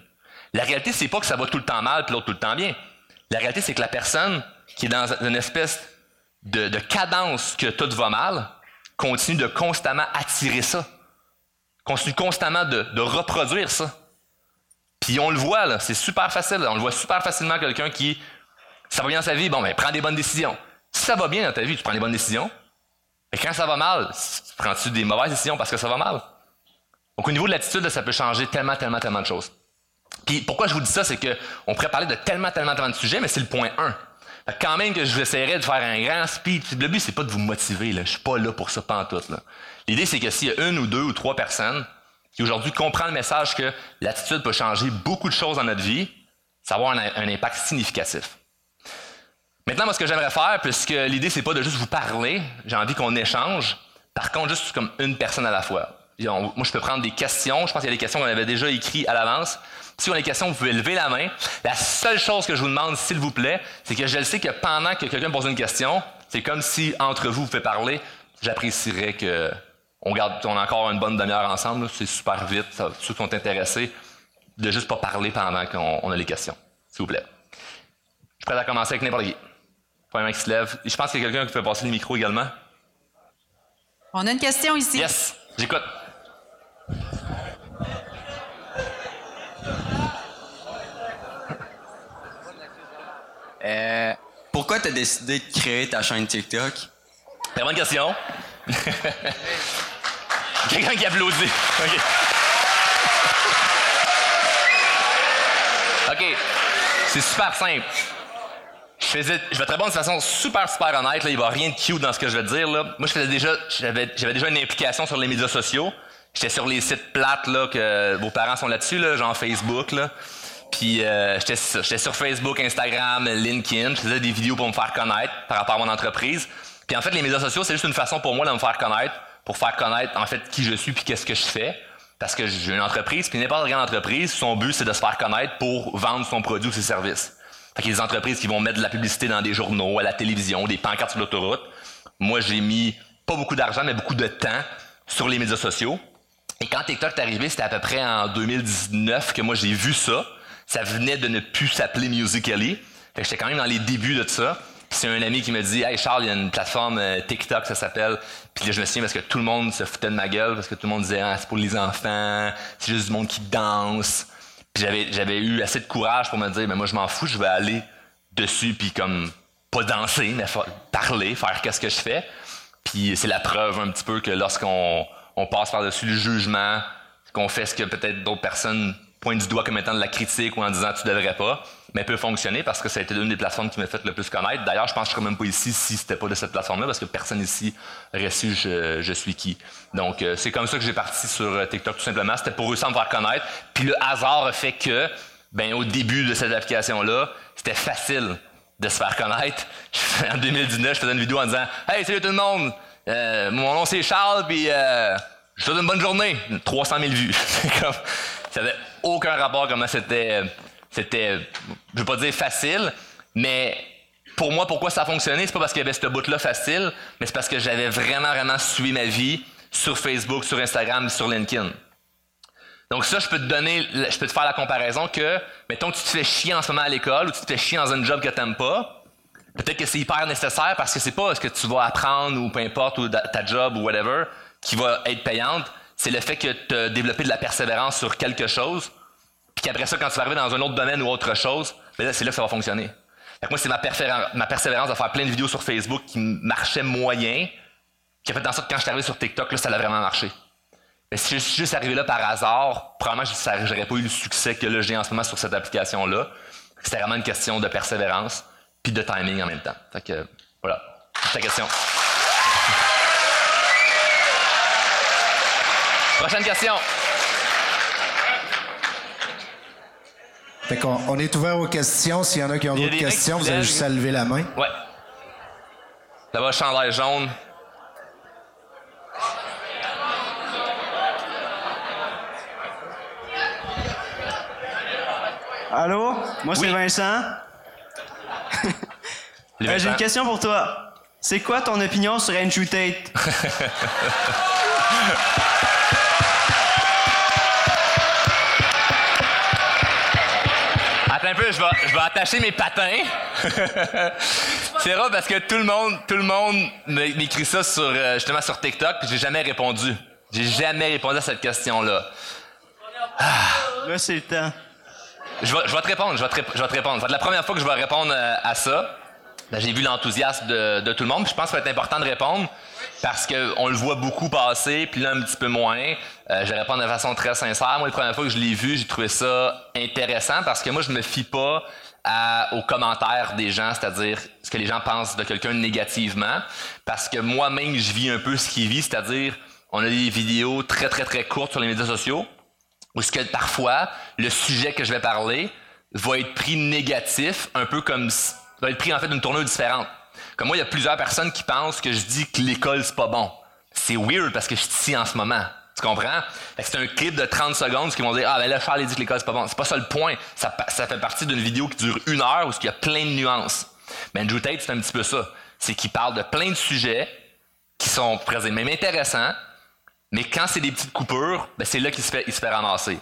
La réalité, c'est pas que ça va tout le temps mal puis l'autre tout le temps bien. La réalité, c'est que la personne qui est dans une espèce de, de cadence que tout va mal continue de constamment attirer ça. Continue constamment de, reproduire ça. Puis on le voit, là, c'est super facile. On le voit super facilement quelqu'un qui, ça va bien dans sa vie, bon, ben, prend des bonnes décisions. Si ça va bien dans ta vie, tu prends des bonnes décisions. Et quand ça va mal, prends-tu des mauvaises décisions parce que ça va mal? Donc, au niveau de l'attitude, ça peut changer tellement, tellement, tellement de choses. Puis, pourquoi je vous dis ça, c'est qu'on pourrait parler de tellement, tellement, tellement de sujets, mais c'est le point 1. quand même que je vous essaierai de faire un grand speech. Le but, c'est pas de vous motiver, là. Je suis pas là pour ça, pantoute. L'idée, c'est que s'il y a une ou deux ou trois personnes qui aujourd'hui comprennent le message que l'attitude peut changer beaucoup de choses dans notre vie, ça va avoir un, un impact significatif. Maintenant, moi, ce que j'aimerais faire, puisque l'idée, c'est pas de juste vous parler, j'ai envie qu'on échange. Par contre, juste comme une personne à la fois. moi, je peux prendre des questions. Je pense qu'il y a des questions qu'on avait déjà écrites à l'avance. Si vous avez des questions, vous pouvez lever la main. La seule chose que je vous demande, s'il vous plaît, c'est que je le sais que pendant que quelqu'un pose une question, c'est comme si entre vous, vous faites parler. J'apprécierais que on garde, on a encore une bonne demi-heure ensemble. C'est super vite. Ça, ceux qui sont intéressés, de juste pas parler pendant qu'on a les questions. S'il vous plaît. Je suis prêt à commencer avec n'importe qui. Un qui se lève. Je pense qu'il y a quelqu'un qui peut passer le micro également. On a une question ici. Yes, j'écoute. Pourquoi tu as décidé de créer ta chaîne TikTok? Très bonne question. Quelqu'un qui applaudit. OK. OK. C'est super simple. Je faisais, je vais te répondre de façon super, super honnête. Là, il va rien de cute dans ce que je vais te dire. Là. Moi, je faisais déjà, j'avais, j'avais déjà une implication sur les médias sociaux. J'étais sur les sites plates là, que vos parents sont là-dessus, là, genre Facebook. Là. Puis euh, j'étais, j'étais sur Facebook, Instagram, LinkedIn. Je faisais des vidéos pour me faire connaître par rapport à mon entreprise. Puis en fait, les médias sociaux, c'est juste une façon pour moi de me faire connaître, pour faire connaître en fait qui je suis puis qu'est-ce que je fais. Parce que j'ai une entreprise, puis n'importe quelle entreprise, son but c'est de se faire connaître pour vendre son produit ou ses services. Fait qu'il y a des entreprises qui vont mettre de la publicité dans des journaux, à la télévision, des pancartes sur l'autoroute. Moi, j'ai mis pas beaucoup d'argent, mais beaucoup de temps sur les médias sociaux. Et quand TikTok est arrivé, c'était à peu près en 2019 que moi j'ai vu ça. Ça venait de ne plus s'appeler Musical.ly. Fait que j'étais quand même dans les débuts de ça. Puis c'est un ami qui me dit Hey Charles, il y a une plateforme euh, TikTok, ça s'appelle. Puis là, je me souviens parce que tout le monde se foutait de ma gueule, parce que tout le monde disait ah, c'est pour les enfants, c'est juste du monde qui danse. Puis j'avais, eu assez de courage pour me dire, mais moi, je m'en fous, je vais aller dessus, puis comme, pas danser, mais parler, faire qu'est-ce que je fais. Puis c'est la preuve un petit peu que lorsqu'on on passe par-dessus le jugement, qu'on fait ce que peut-être d'autres personnes pointent du doigt comme étant de la critique ou en disant tu devrais pas, mais peut fonctionner parce que ça a été l'une des plateformes qui m'a fait le plus connaître. D'ailleurs, je pense que je serais même pas ici si c'était pas de cette plateforme-là parce que personne ici aurait su je, je suis qui. Donc, euh, c'est comme ça que j'ai parti sur euh, TikTok tout simplement. C'était pour réussir à me faire connaître. Puis le hasard a fait que, ben, au début de cette application-là, c'était facile de se faire connaître. en 2019, je faisais une vidéo en disant Hey, salut tout le monde! Euh, mon nom c'est Charles, puis euh, je te souhaite une bonne journée. 300 000 vues. comme, ça aucun rapport comment c'était c'était, je veux pas dire facile, mais pour moi, pourquoi ça a fonctionné, c'est pas parce qu'il y avait ce bout-là facile, mais c'est parce que j'avais vraiment, vraiment suivi ma vie sur Facebook, sur Instagram, sur LinkedIn. Donc ça, je peux te donner, je peux te faire la comparaison que, mettons que tu te fais chier en ce moment à l'école ou tu te fais chier dans un job que tu n'aimes pas, peut-être que c'est hyper nécessaire parce que c'est pas ce que tu vas apprendre ou peu importe, ou ta job ou whatever, qui va être payante, c'est le fait que tu as développé de la persévérance sur quelque chose puis qu'après ça, quand tu vas arriver dans un autre domaine ou autre chose, ben c'est là que ça va fonctionner. moi, c'est ma, persévérance de faire plein de vidéos sur Facebook qui marchaient moyen, qui a fait en sorte que quand je suis arrivé sur TikTok, là, ça a vraiment marché. Mais si je suis juste arrivé là par hasard, probablement je n'aurais pas eu le succès que là, j'ai en ce moment sur cette application-là. C'était vraiment une question de persévérance puis de timing en même temps. Fait que, voilà, c'est ta question. Prochaine question. on, est ouvert aux questions. S'il y en a qui ont d'autres questions, vous avez juste à lever la main. Ouais. Là-bas, chandail jaune. Allô? Moi, c'est Vincent. Euh, J'ai une 20 ans. question pour toi. C'est quoi ton opinion sur Andrew Tate? un peu, je vais, je vais attacher mes patins. c'est rare parce que tout le monde, tout le monde m'é- m'écrit ça sur, euh, justement sur TikTok, j'ai jamais répondu. J'ai jamais répondu à cette question-là. Là, c'est le temps. Je vais, je vais te répondre, je vais te, je vais te répondre. Ça va être la première fois que je vais répondre euh, à ça. Ben, j'ai vu l'enthousiasme de, de tout le monde, puis je pense que ça va être important de répondre parce qu'on le voit beaucoup passer, puis là un petit peu moins. Euh, je vais répondre de façon très sincère. Moi, la première fois que je l'ai vu, j'ai trouvé ça intéressant parce que moi, je me fie pas aux commentaires des gens, c'est-à-dire ce que les gens pensent de quelqu'un négativement, parce que moi-même, je vis un peu ce qu'il vit, c'est-à-dire on a des vidéos très, très, très courtes sur les médias sociaux, où ce que parfois, le sujet que je vais parler va être pris négatif, un peu comme va être pris en fait d'une tournure différente. Comme moi, il y a plusieurs personnes qui pensent que je dis que l'école c'est pas bon. C'est weird parce que je suis ici en ce moment. Tu comprends? C'est un clip de 30 secondes qui vont dire Ah ben là, Charles dit que l'école c'est pas bon. C'est pas ça le point. Ça, ça fait partie d'une vidéo qui dure une heure où il y a plein de nuances. Mais Andrew Tate, c'est un petit peu ça. C'est qu'il parle de plein de sujets qui sont présents, même intéressants, mais quand c'est des petites coupures, ben c'est là qu'il se fait, se fait ramasser.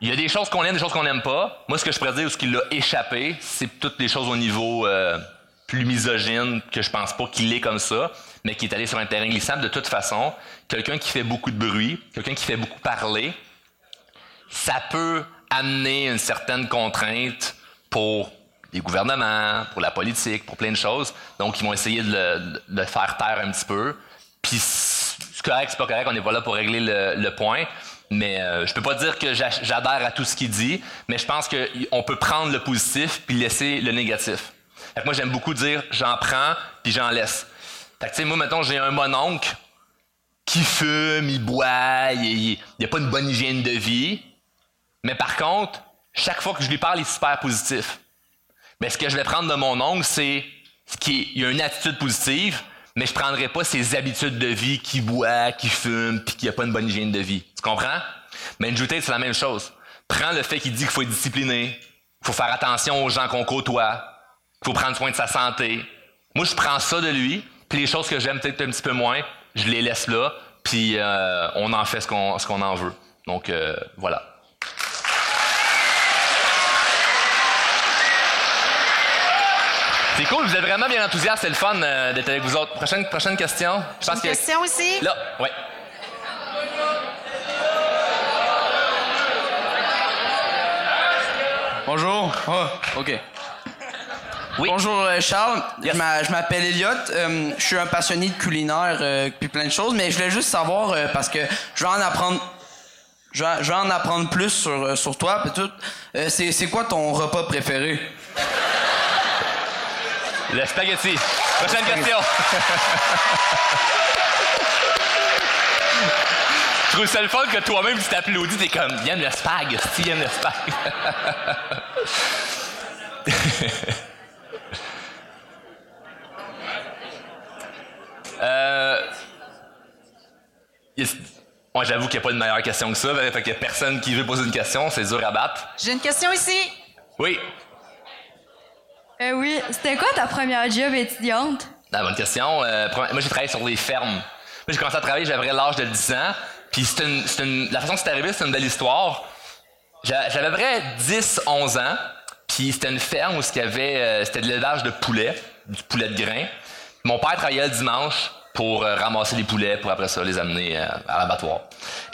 Il y a des choses qu'on aime, des choses qu'on n'aime pas. Moi, ce que je pourrais dire, ou ce qui l'a échappé, c'est toutes les choses au niveau euh, plus misogyne, que je pense pas qu'il est comme ça, mais qui est allé sur un terrain glissable de toute façon. Quelqu'un qui fait beaucoup de bruit, quelqu'un qui fait beaucoup parler, ça peut amener une certaine contrainte pour les gouvernements, pour la politique, pour plein de choses. Donc, ils vont essayer de le, faire taire un petit peu. Puis, c'est correct, c'est pas correct, on n'est pas là pour régler le, point. Mais euh, je peux pas dire que j'a- j'adhère à tout ce qu'il dit, mais je pense qu'on peut prendre le positif puis laisser le négatif. Fait que moi, j'aime beaucoup dire j'en prends puis j'en laisse. Fait que, tu sais, moi, mettons, j'ai un mononcle qui fume, il boit, il n'a pas une bonne hygiène de vie. Mais par contre, chaque fois que je lui parle, il est super positif. Mais ce que je vais prendre de mon oncle, c'est ce a une attitude positive, mais je prendrai pas ses habitudes de vie qui boit, qui fume, puis qui a pas une bonne hygiène de vie. Tu comprends? Mais Tate, c'est la même chose. Prends le fait qu'il dit qu'il faut être discipliné, qu'il faut faire attention aux gens qu'on côtoie, qu'il faut prendre soin de sa santé. Moi, je prends ça de lui, puis les choses que j'aime peut-être un petit peu moins, je les laisse là, puis euh, on en fait ce qu'on ce qu'on en veut. Donc euh, voilà. C'est cool, vous êtes vraiment bien enthousiaste, c'est le fun euh, d'être avec vous autres. Prochaine, prochaine question? Je pense Une que. question aussi? Là, ouais. Bonjour. Ah, OK. Oui. Bonjour euh, Charles, Yes. je m'a- je m'appelle Elliot, Euh, je suis un passionné de culinaire euh, puis plein de choses, mais je voulais juste savoir euh, parce que je vais en apprendre je vais, je vais en apprendre plus sur, sur toi puis tout. C'est quoi ton repas préféré? Le spaghetti. Prochaine question. Je trouve ça le fun que toi-même tu t'applaudis, t'es comme, aime le spag, aime le spag. euh. Moi, j'avoue qu'il n'y a pas de meilleure question que ça. Fait que personne qui veut poser une question, c'est dur à battre. J'ai une question ici. Oui. Euh, oui, c'était quoi ta première job étudiante? Ah, bonne question. Euh, moi, j'ai travaillé sur des fermes. Moi, j'ai commencé à travailler, j'avais l'âge de 10 ans. Puis une, une- la façon que c'est arrivé, c'est une belle histoire. J'a- J'avais à peu près 10, 11 ans. Puis c'était une ferme où il y avait, euh, c'était de l'élevage de poulets, du poulet de grain. Mon père travaillait le dimanche pour euh, ramasser les poulets, pour après ça les amener euh, à l'abattoir.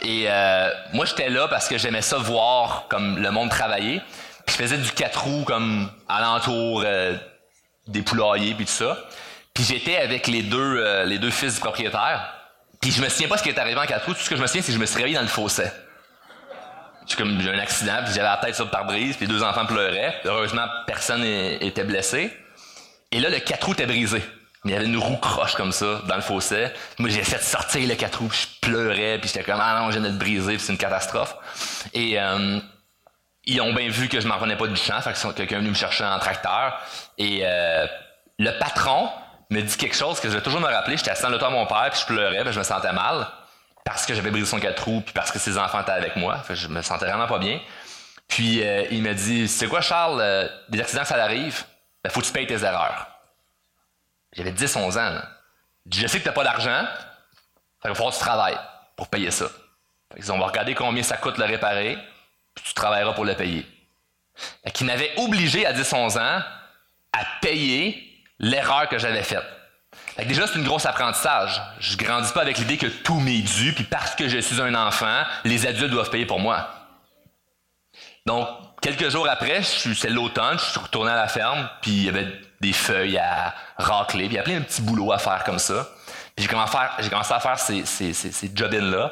Et euh, moi, j'étais là parce que j'aimais ça voir comme le monde travailler. Puis je faisais du quatre roues comme alentour des poulaillers puis tout ça. Puis j'étais avec les deux, les deux fils du propriétaire. Puis je me souviens pas ce qui est arrivé en quatre roues. Tout ce que je me souviens, c'est que je me suis réveillé dans le fossé. J'ai comme eu un accident, puis j'avais la tête sur le pare-brise, puis les deux enfants pleuraient. Heureusement, personne était blessé. Et là, le quatre roues était brisé. Il y avait une roue croche comme ça dans le fossé. Moi, j'ai essayé de sortir le quatre roues, puis je pleurais, puis j'étais comme ah non, je viens de briser, c'est une catastrophe. Et euh, ils ont bien vu que je m'en revenais pas du champ, fait que quelqu'un est venu me chercher en tracteur. Et euh, le patron me dit quelque chose que je vais toujours me rappeler. J'étais assis dans l'auto à mon père, puis je pleurais, puis je me sentais mal parce que j'avais brisé son quatre roues, puis parce que ses enfants étaient avec moi. Fait que je me sentais vraiment pas bien. Puis euh, il me dit, c'est quoi Charles, euh, des accidents ça arrive, ben, faut que tu payes tes erreurs. J'avais 10, 11 ans. Je sais que tu n'as pas d'argent, il va falloir que tu pour payer ça. Qu'ils ont, on va regarder combien ça coûte le réparer, puis tu travailleras pour le payer. Fait qu'il m'avait obligé à 10-11 ans à payer l'erreur que j'avais faite. Déjà, c'est une grosse apprentissage. Je grandis pas avec l'idée que tout m'est dû, puis parce que je suis un enfant, les adultes doivent payer pour moi. Donc, quelques jours après, c'est l'automne, je suis retourné à la ferme, puis il y avait des feuilles à racler, puis il y a plein de petits boulots à faire comme ça. Puis j'ai commencé à faire, ces, job-ins-là.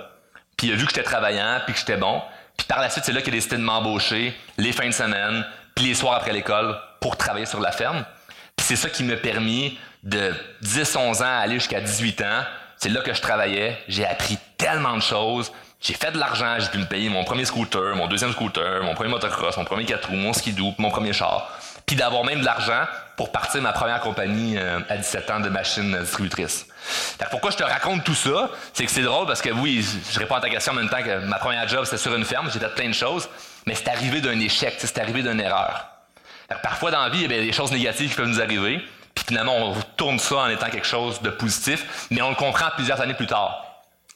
Puis il a vu que j'étais travaillant, puis que j'étais bon. Puis par la suite, c'est là qu'il a décidé de m'embaucher les fins de semaine, puis les soirs après l'école, pour travailler sur la ferme. Puis c'est ça qui m'a permis de 10-11 ans à aller jusqu'à 18 ans. C'est là que je travaillais. J'ai appris tellement de choses. J'ai fait de l'argent. J'ai pu me payer mon premier scooter, mon deuxième scooter, mon premier motocross, mon premier 4 roues, mon skidoo, mon premier char. D'avoir même de l'argent pour partir ma première compagnie euh, à 17 ans de machines distributrices. Fait que pourquoi je te raconte tout ça? C'est que c'est drôle parce que oui, je réponds à ta question en même temps que ma première job, c'était sur une ferme. J'ai fait plein de choses. Mais c'est arrivé d'un échec, c'est arrivé d'une erreur. Parfois, dans la vie, il y a des choses négatives qui peuvent nous arriver. Puis finalement, on tourne ça en étant quelque chose de positif, mais on le comprend plusieurs années plus tard.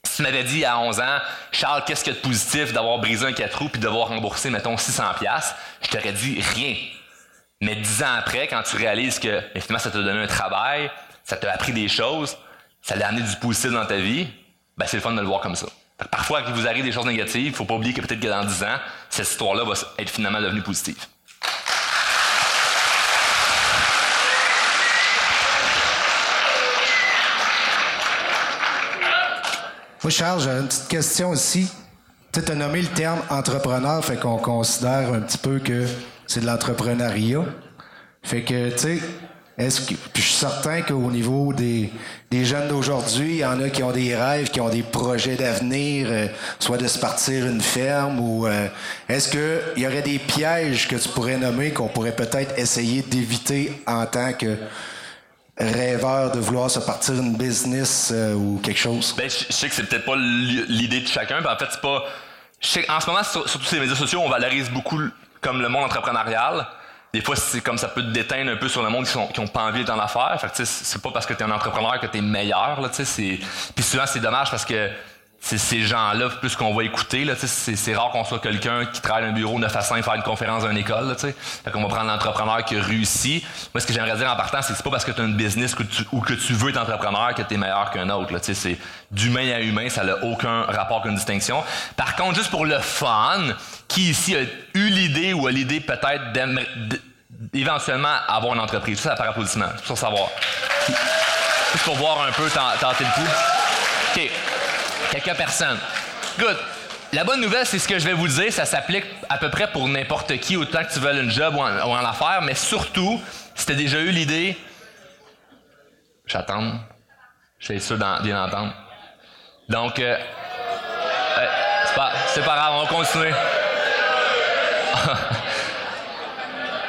Si tu m'avais dit à 11 ans, Charles, qu'est-ce qu'il y a de positif d'avoir brisé un 4 roues puis de devoir rembourser, mettons, 600 pièces, je t'aurais dit rien. Mais dix ans après, quand tu réalises que finalement, ça t'a donné un travail, ça t'a appris des choses, ça t'a amené du positif dans ta vie, ben, c'est le fun de le voir comme ça. Parfois, quand il vous arrive des choses négatives, il faut pas oublier que peut-être que dans 10 ans, cette histoire-là va être finalement devenue positive. Moi, Charles, j'ai une petite question aussi. Tu as nommé le terme entrepreneur, fait qu'on considère un petit peu que c'est de l'entrepreneuriat. Fait que, tu sais, est-ce que. Puis je suis certain qu'au niveau des, des jeunes d'aujourd'hui, il y en a qui ont des rêves, qui ont des projets d'avenir, euh, soit de se partir une ferme ou. euh, est-ce qu'il y aurait des pièges que tu pourrais nommer qu'on pourrait peut-être essayer d'éviter en tant que rêveur de vouloir se partir une business euh, ou quelque chose? Ben, je, sais que c'est peut-être pas l'idée de chacun, puis en fait, c'est pas. je sais- en ce moment, sur, sur tous ces médias sociaux, on valorise beaucoup comme le monde entrepreneurial. Des fois, c'est comme ça peut te déteindre un peu sur le monde qui, sont, qui ont pas envie d'être en. Fait que, tu c'est pas parce que t'es un entrepreneur que t'es meilleur, là, tu c'est- Puis souvent, c'est dommage parce que ces gens-là, plus qu'on va écouter, c'est, c'est rare qu'on soit quelqu'un qui travaille dans un bureau 9 à 5 faire une conférence dans une école, là. Fait qu'on va prendre l'entrepreneur qui a réussi. Moi, ce que j'aimerais dire en partant, c'est que c'est pas parce que tu as une business ou que tu veux être entrepreneur que tu es meilleur qu'un autre. C'est d'humain à humain, ça n'a aucun rapport qu'une distinction. Par contre, juste pour le fun, qui ici a eu l'idée ou a l'idée peut-être d'éventuellement avoir une entreprise? Ça, par applaudissement, pour savoir. Juste pour voir un peu, ten- tenter le coup. OK. Quelques personnes. Good. La bonne nouvelle, c'est ce que je vais vous dire, ça s'applique à peu près pour n'importe qui, autant que tu veux une job ou en, ou en affaires, mais surtout, si tu as déjà eu l'idée, j'attends, je suis sûr d'en- entendre. Donc, euh, euh, c'est pas, grave, on va continuer.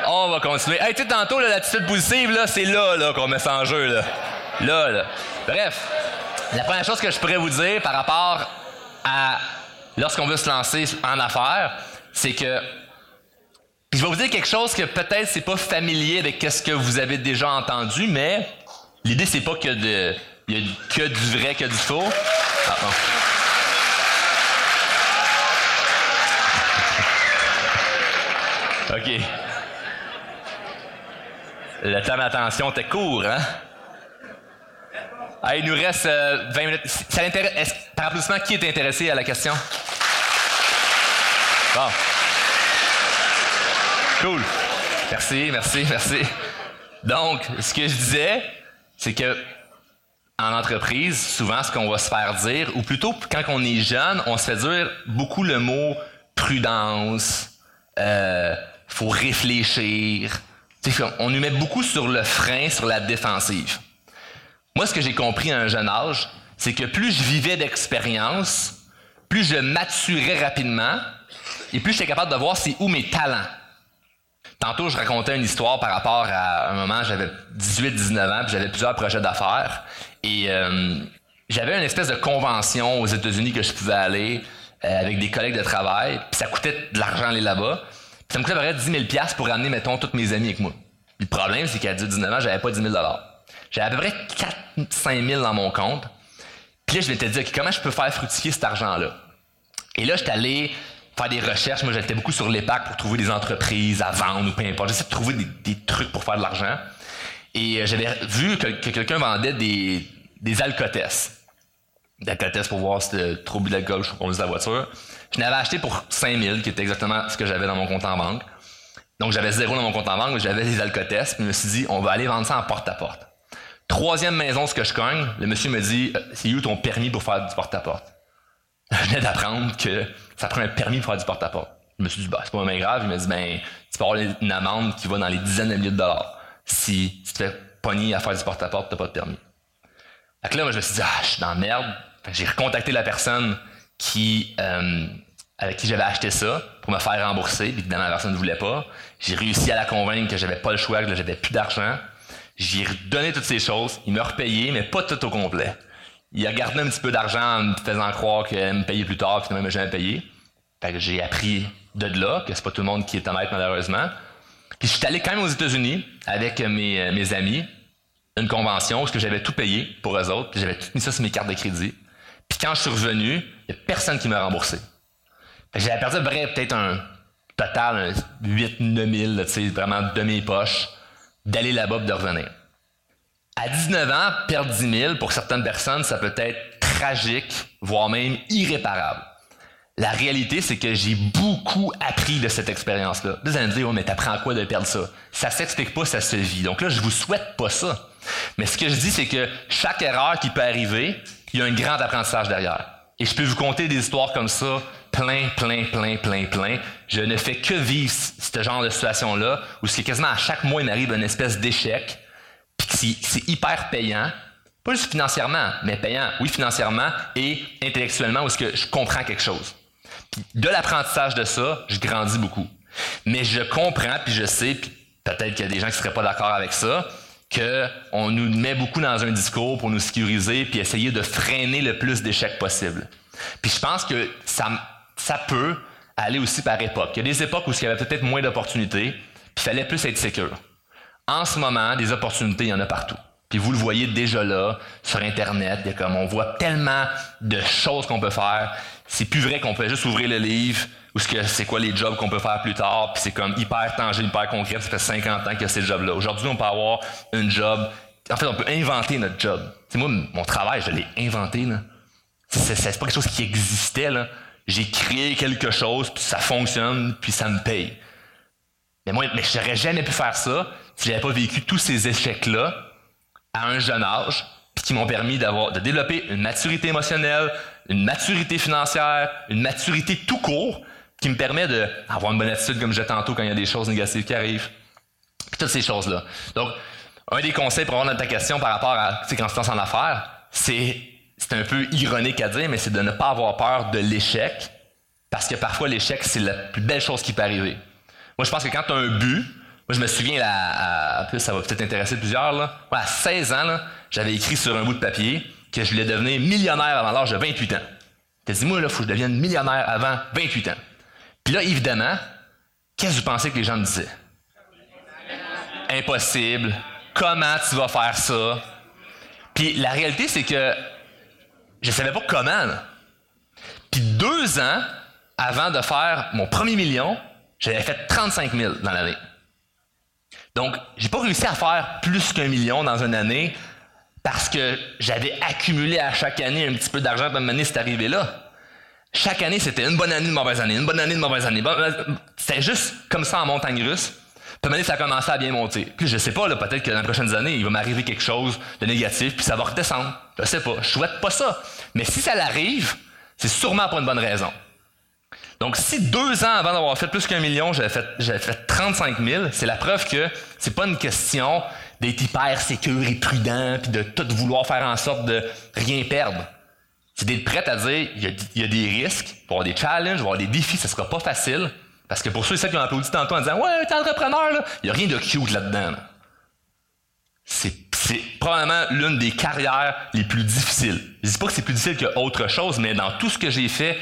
on va continuer. Hey, tu tantôt, l'attitude positive, là, c'est là, là qu'on met ça en jeu, là. Là, là. Bref, la première chose que je pourrais vous dire par rapport à lorsqu'on veut se lancer en affaires, c'est que je vais vous dire quelque chose que peut-être c'est pas familier avec ce que vous avez déjà entendu, mais l'idée c'est pas que de y a que du vrai, que du faux. Ah, bon. OK. Le temps d'attention était court, hein? Ah, il nous reste euh, 20 minutes. Ça qui est intéressé à la question? Bon. Cool. Merci, merci, merci. Donc, ce que je disais, c'est que en entreprise, souvent, ce qu'on va se faire dire, ou plutôt quand on est jeune, on se fait dire beaucoup le mot prudence, euh, faut réfléchir. On nous met beaucoup sur le frein, sur la défensive. Moi, ce que j'ai compris à un jeune âge, c'est que plus je vivais d'expérience, plus je maturais rapidement et plus j'étais capable de voir où mes talents. Tantôt, je racontais une histoire par rapport à un moment, j'avais 18-19 ans, puis j'avais plusieurs projets d'affaires. Et euh, j'avais une espèce de convention aux États-Unis que je pouvais aller euh, avec des collègues de travail, puis ça coûtait de l'argent aller là-bas. Ça me coûtait à peu près 10 000 pour ramener, mettons, tous mes amis avec moi. Le problème, c'est qu'à 19 ans, j'avais pas 10 000 J'avais à peu près 4-5 000 dans mon compte. Puis là, je m'étais dit, OK, comment je peux faire fructifier cet argent-là? Et là, j'étais allé faire des recherches. Moi, j'étais beaucoup sur l'EPAC pour trouver des entreprises à vendre ou peu importe. J'essayais de trouver des, trucs pour faire de l'argent. Et euh, j'avais vu que, que quelqu'un vendait des, des. Des alcotesses pour voir si c'était trop bu d'alcool, je conduisais la voiture. Je l'avais acheté pour 5000, qui était exactement ce que j'avais dans mon compte en banque. Donc, j'avais zéro dans mon compte en banque, j'avais des alcotesses. Puis je me suis dit, on va aller vendre ça en porte-à-porte. Troisième maison, ce que je cogne, le monsieur me dit, euh, c'est où ton permis pour faire du porte-à-porte? Je venais d'apprendre que ça prend un permis pour faire du porte-à-porte. Je me suis dit, bah, c'est pas vraiment grave. Il m'a dit, ben, tu peux avoir une amende qui va dans les dizaines de milliers de dollars si tu te fais pogner à faire du porte-à-porte, t'as pas de permis. Fait que là, moi, je me suis dit, ah, je suis dans la merde. J'ai recontacté la personne qui, euh, avec qui j'avais acheté ça pour me faire rembourser. Évidemment, la personne ne voulait pas. J'ai réussi à la convaincre que j'avais pas le choix, que j'avais plus d'argent. J'ai redonné toutes ces choses. Il m'a repayé, mais pas tout au complet. Il a gardé un petit peu d'argent en me faisant croire qu'il me payer plus tard, finalement, il m'a jamais payé. Fait que j'ai appris de là, que c'est pas tout le monde qui est honnête, malheureusement. Puis je suis allé quand même aux États-Unis avec mes, euh, mes amis, une convention où j'avais tout payé pour eux autres, puis j'avais tout mis ça sur mes cartes de crédit. Puis quand je suis revenu, il n'y a personne qui m'a remboursé. J'avais perdu peut-être un total, 8-9 000, tu sais, vraiment de mes poches, d'aller là-bas de revenir. À 19 ans, perdre 10 000, pour certaines personnes, ça peut être tragique, voire même irréparable. La réalité, c'est que j'ai beaucoup appris de cette expérience-là. Vous allez me dire, oh, mais t'apprends quoi de perdre ça? Ça s'explique pas, ça se vit. Donc là, je vous souhaite pas ça. Mais ce que je dis, c'est que chaque erreur qui peut arriver, il y a un grand apprentissage derrière. Et je peux vous conter des histoires comme ça, plein, plein, plein, plein, plein. Je ne fais que vivre ce genre de situation-là, où c'est quasiment à chaque mois, il m'arrive une espèce d'échec, puis c'est hyper payant. Pas juste financièrement, mais payant, oui, financièrement et intellectuellement, où est-ce que je comprends quelque chose. de l'apprentissage de ça, je grandis beaucoup. Mais je comprends, puis je sais, puis peut-être qu'il y a des gens qui seraient pas d'accord avec ça, qu'on nous met beaucoup dans un discours pour nous sécuriser puis essayer de freiner le plus d'échecs possible. Puis je pense que ça, ça peut aller aussi par époque. Il y a des époques où il y avait peut-être moins d'opportunités, puis il fallait plus être sécure. En ce moment, des opportunités, il y en a partout. Puis vous le voyez déjà là, sur Internet, il y a comme on voit tellement de choses qu'on peut faire. C'est plus vrai qu'on peut juste ouvrir le livre, ou c'est quoi les jobs qu'on peut faire plus tard, puis c'est comme hyper tangible, hyper concret, ça fait 50 ans qu'il y a ces jobs-là. Aujourd'hui, on peut avoir un job. En fait, on peut inventer notre job. C'est moi, mon travail, je l'ai inventé, là. C'est, pas quelque chose qui existait, là. J'ai créé quelque chose, puis ça fonctionne, puis ça me paye. Mais moi, mais j'aurais jamais pu faire ça si j'avais pas vécu tous ces échecs-là à un jeune âge, puis qui m'ont permis d'avoir, de développer une maturité émotionnelle, une maturité financière, une maturité tout court, qui me permet d'avoir une bonne attitude, comme je disais tantôt, quand il y a des choses négatives qui arrivent. Puis toutes ces choses-là. Donc, un des conseils pour avoir dans ta question par rapport à, tu sais, en affaires, c'est, c'est un peu ironique à dire, mais c'est de ne pas avoir peur de l'échec, parce que parfois l'échec, c'est la plus belle chose qui peut arriver. Moi, je pense que quand tu as un but, moi, je me souviens, là, ça va peut-être intéresser plusieurs, là. Moi, à 16 ans, là, j'avais écrit sur un bout de papier que je voulais devenir millionnaire avant l'âge de 28 ans. T'as dit, moi, là, faut que je devienne millionnaire avant 28 ans. Puis là, évidemment, qu'est-ce que vous pensez que les gens me disaient? Impossible. Comment tu vas faire ça? Puis la réalité, c'est que je ne savais pas comment. Puis deux ans avant de faire mon premier million, j'avais fait 35 000 dans l'année. Donc, j'ai pas réussi à faire plus qu'un million dans une année parce que j'avais accumulé à chaque année un petit peu d'argent pour m'amener c'est arrivé là. Chaque année, c'était une bonne année, une mauvaise année, une bonne année, une mauvaise année. C'était juste comme ça en montagne russe. Puis année, ça a commencé à bien monter. Puis je sais pas, peut-être que dans les prochaines années, il va m'arriver quelque chose de négatif, puis ça va redescendre. Je sais pas. Je souhaite pas ça. Mais si ça l'arrive, c'est sûrement pour une bonne raison. Donc, si deux ans avant d'avoir fait plus qu'un million, j'avais fait, j'avais fait 35 000, c'est la preuve que c'est pas une question d'être hyper sécure et prudent, puis de tout vouloir faire en sorte de rien perdre. C'est d'être prêt à dire, il y, a, des risques, il va avoir des challenges, il va avoir des défis, ça sera pas facile. Parce que pour ceux et celles qui ont applaudi tantôt en disant, ouais, t'es entrepreneur, là, il n'y a rien de cute là-dedans. C'est, probablement l'une des carrières les plus difficiles. Je dis pas que c'est plus difficile qu'autre chose, mais dans tout ce que j'ai fait,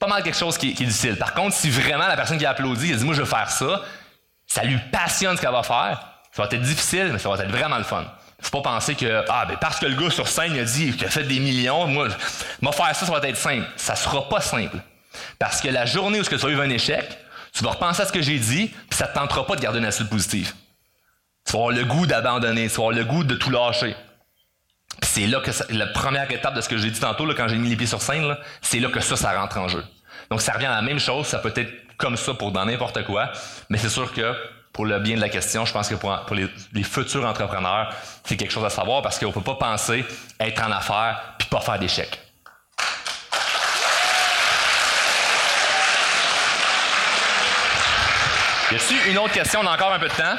pas mal quelque chose qui, est difficile. Par contre, si vraiment la personne qui a applaudi, elle dit, moi, je veux faire ça, ça lui passionne ce qu'elle va faire, ça va être difficile, mais ça va être vraiment le fun. Faut pas penser que, ah, ben, parce que le gars sur scène a dit qu'il a fait des millions, moi, moi, faire ça, ça va être simple. Ça sera pas simple. Parce que la journée où tu vas vivre un échec, tu vas repenser à ce que j'ai dit, puis ça te tentera pas de garder une attitude positive. Tu vas avoir le goût d'abandonner, tu vas avoir le goût de tout lâcher. Puis c'est là que la première étape de ce que j'ai dit tantôt, là, quand j'ai mis les pieds sur scène, c'est là que ça, ça rentre en jeu. Donc ça revient à la même chose, ça peut être comme ça pour dans n'importe quoi, mais c'est sûr que pour le bien de la question, je pense que pour, les, futurs entrepreneurs, c'est quelque chose à savoir parce qu'on peut pas penser être en affaires puis pas faire d'échecs. Y a-t-il une autre question? On a encore un peu de temps.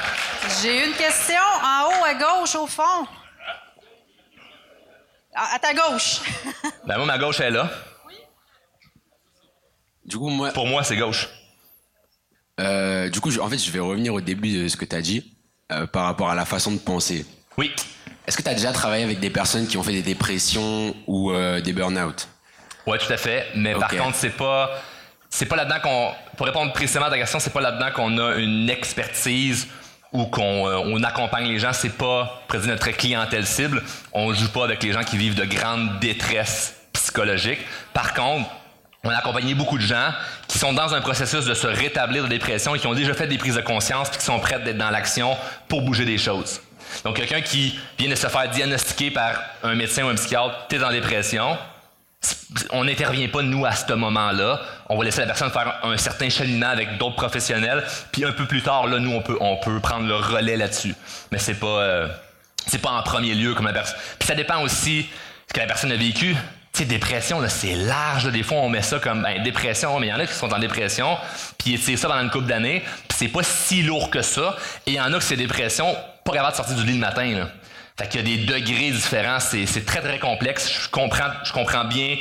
J'ai une question en haut à gauche, au fond. À, à ta gauche. Ben moi, ma gauche est là. Du coup, moi, Pour moi, c'est gauche. euh, du coup, je- en fait, je vais revenir au début de ce que tu as dit euh, par rapport à la façon de penser. Oui. Est-ce que tu as déjà travaillé avec des personnes qui ont fait des dépressions ou euh, des burn-out? Oui, tout à fait. Mais par contre, c'est pas. C'est pas là-dedans qu'on. Pour répondre précisément à ta question, c'est pas là-dedans qu'on a une expertise ou qu'on euh, accompagne les gens. C'est pas, pour dire, notre clientèle cible. On joue pas avec les gens qui vivent de grandes détresses psychologiques. Par contre, on a accompagné beaucoup de gens qui sont dans un processus de se rétablir de dépression et qui ont déjà fait des prises de conscience puis qui sont prêts d'être dans l'action pour bouger des choses. Donc, quelqu'un qui vient de se faire diagnostiquer par un médecin ou un psychiatre, t'es en dépression, on n'intervient pas, nous, à ce moment-là. On va laisser la personne faire un certain cheminement avec d'autres professionnels. Puis un peu plus tard, là, nous, on peut, on peut prendre le relais là-dessus. Mais c'est pas, euh, c'est pas en premier lieu comme la personne. Puis ça dépend aussi ce que la personne a vécu. Tu sais, dépression, là, c'est large. Des fois, on met ça comme ben, dépression, mais il y en a qui sont en dépression, puis c'est ça pendant une couple d'années, puis c'est pas si lourd que ça. Et il y en a que c'est dépression, pas capable de sortir du lit le matin. Là. Fait qu'il y a des degrés différents, c'est très très complexe. Je comprends, je comprends bien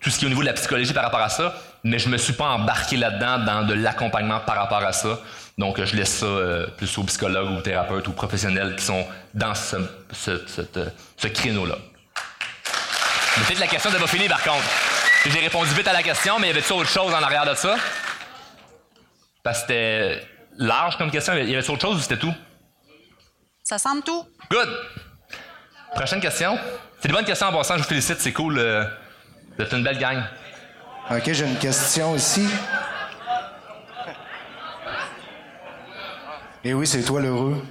tout ce qui est au niveau de la psychologie par rapport à ça, mais je me suis pas embarqué là-dedans dans de l'accompagnement par rapport à ça. Donc je laisse ça euh, plus aux psychologues ou aux thérapeutes ou aux professionnels qui sont dans ce, euh, ce créneau-là. Mais peut-être la question n'est pas finie par contre. J'ai répondu vite à la question, mais y avait-il autre chose en arrière de ça? Parce que c'était large comme question. Y avait-il autre chose ou c'était tout? Ça semble tout. Good! Prochaine question. C'est des bonnes questions en passant, je vous félicite, c'est cool. euh, vous êtes une belle gang. OK, j'ai une question ici. Et oui, c'est toi l'heureux.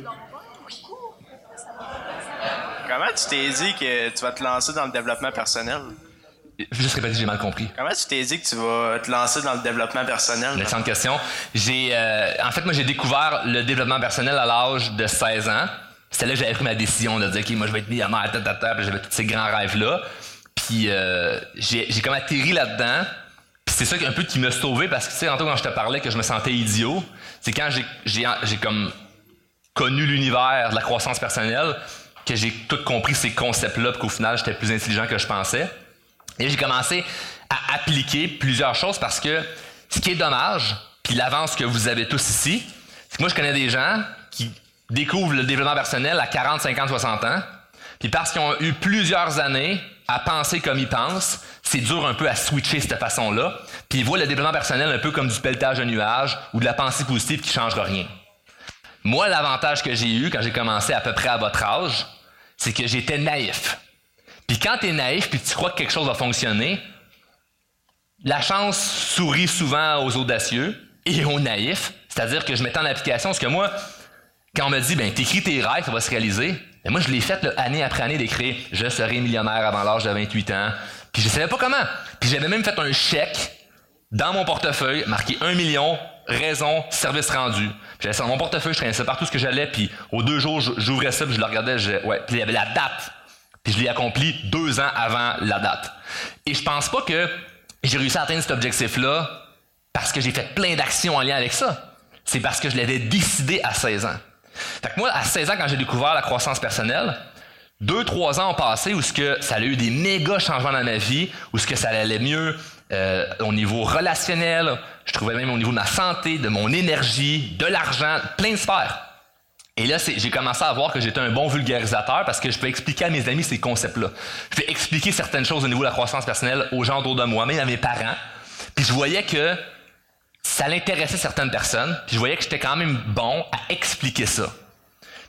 Comment tu t'es dit que tu vas te lancer dans le développement personnel? Juste répéter, j'ai mal compris. Comment tu t'es dit que tu vas te lancer dans le développement personnel? Une excellente question. J'ai, euh, en fait, moi, j'ai découvert le développement personnel à l'âge de 16 ans. C'était là que j'avais pris ma décision de dire, OK, moi, je vais être millionnaire, tata, tata, puis j'avais tous ces grands rêves-là. Puis, euh, j'ai, comme atterri là-dedans. Puis c'est ça un peu qui m'a sauvé parce que, tu sais, tantôt, quand je te parlais que je me sentais idiot, c'est quand j'ai, j'ai, j'ai comme connu l'univers de la croissance personnelle que j'ai tout compris ces concepts-là, puis qu'au final, j'étais plus intelligent que je pensais. Et j'ai commencé à appliquer plusieurs choses parce que ce qui est dommage, puis l'avance que vous avez tous ici, c'est que moi, je connais des gens qui découvrent le développement personnel à 40, 50, 60 ans, puis parce qu'ils ont eu plusieurs années à penser comme ils pensent, c'est dur un peu à switcher cette façon-là, puis ils voient le développement personnel un peu comme du pelletage de nuages ou de la pensée positive qui ne changera rien. Moi, l'avantage que j'ai eu quand j'ai commencé à peu près à votre âge, c'est que j'étais naïf. Puis quand tu es naïf puis tu crois que quelque chose va fonctionner, la chance sourit souvent aux audacieux et aux naïfs. C'est-à-dire que je mettais en application ce que moi, quand on me dit, ben, t'écris tes rêves, ça va se réaliser, ben, moi, je l'ai fait là, année après année d'écrire, je serai millionnaire avant l'âge de 28 ans. Puis je savais pas comment. Puis j'avais même fait un chèque dans mon portefeuille, marqué 1 million, raison, service rendu. Puis J'avais ça dans mon portefeuille, je traînais ça partout ce que j'allais, puis aux deux jours, j'ouvrais ça, puis je le regardais, je, ouais, puis il y avait la date. Puis je l'ai accompli deux ans avant la date. Et je pense pas que j'ai réussi à atteindre cet objectif-là parce que j'ai fait plein d'actions en lien avec ça. C'est parce que je l'avais décidé à 16 ans. Fait que moi, à 16 ans, quand j'ai découvert la croissance personnelle, deux, trois ans ont passé où ce que ça a eu des méga changements dans ma vie, où ce que ça allait mieux euh, au niveau relationnel, je trouvais même au niveau de ma santé, de mon énergie, de l'argent, plein de sphères. Et là, j'ai commencé à voir que j'étais un bon vulgarisateur parce que je peux expliquer à mes amis ces concepts-là. Je peux expliquer certaines choses au niveau de la croissance personnelle aux gens autour de moi, même à mes parents. Puis je voyais que ça l'intéressait certaines personnes. Puis je voyais que j'étais quand même bon à expliquer ça.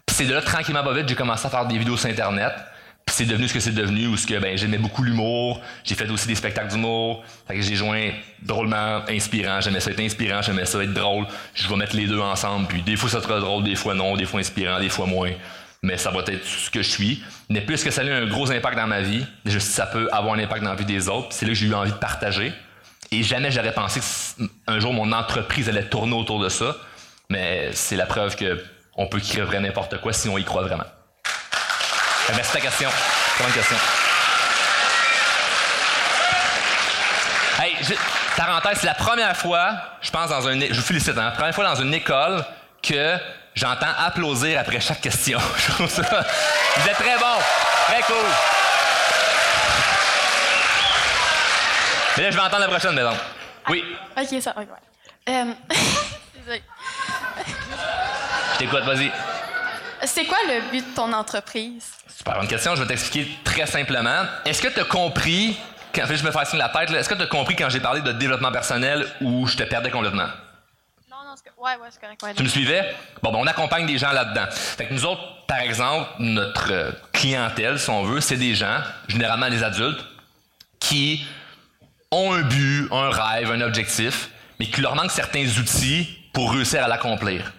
Puis c'est de là, tranquillement, pas vite, j'ai commencé à faire des vidéos sur Internet. Puis c'est devenu ce que c'est devenu, où ben, j'aimais beaucoup l'humour. J'ai fait aussi des spectacles d'humour. Fait que j'ai joint drôlement inspirant. J'aimais ça être inspirant, j'aimais ça être drôle. Je vais mettre les deux ensemble. Puis des fois, ça sera drôle, des fois non, des fois inspirant, des fois moins. Mais ça va être ce que je suis. Mais plus que ça a eu un gros impact dans ma vie, juste ça peut avoir un impact dans la vie des autres. C'est là que j'ai eu envie de partager. Et jamais j'aurais pensé qu'un jour mon entreprise allait tourner autour de ça. Mais c'est la preuve que on peut créer vrai n'importe quoi si on y croit vraiment. Merci de ta question. Bonne question. Hey, je, parenthèse, c'est la première fois, je pense, dans un. Je vous félicite, hein, la première fois dans une école que j'entends applaudir après chaque question. Vous êtes très bon. Très cool. Mais là, je vais entendre la prochaine, maison. Oui. Ok, ça, ok, ouais. Euh. Je t'écoute, vas-y. C'est quoi le but de ton entreprise? Super bonne question. Je vais t'expliquer très simplement. Est-ce que tu as compris, quand je me fascine la tête, est-ce que tu as compris quand j'ai parlé de développement personnel ou je te perdais complètement? Non, non, c'est ouais, ouais, c'est correct. Ouais, tu me suivais? Bon, ben, on accompagne des gens là-dedans. Fait que nous autres, par exemple, notre clientèle, si on veut, c'est des gens, généralement des adultes, qui ont un but, un rêve, un objectif, mais qui leur manquent certains outils pour réussir à l'accomplir.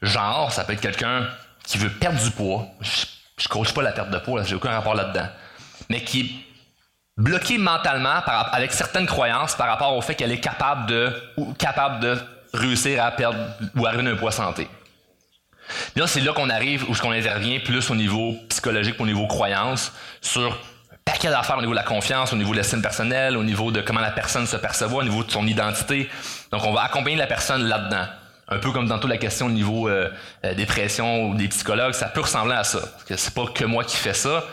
Genre, ça peut être quelqu'un qui veut perdre du poids. Je, je coach pas la perte de poids, j'ai aucun rapport là-dedans. Mais qui est bloqué mentalement avec certaines croyances par rapport au fait qu'elle est capable de, ou réussir à perdre ou à un poids santé. Là, c'est là qu'on arrive, où qu'on intervient plus au niveau psychologique, au niveau croyance, sur paquet d'affaires au niveau de la confiance, au niveau de l'estime personnelle, au niveau de comment la personne se perçoit, au niveau de son identité. Donc, on va accompagner la personne là-dedans un peu comme dans toute la question au niveau euh, euh, dépression ou des psychologues, ça peut ressembler à ça. Parce que c'est pas que moi qui fais ça.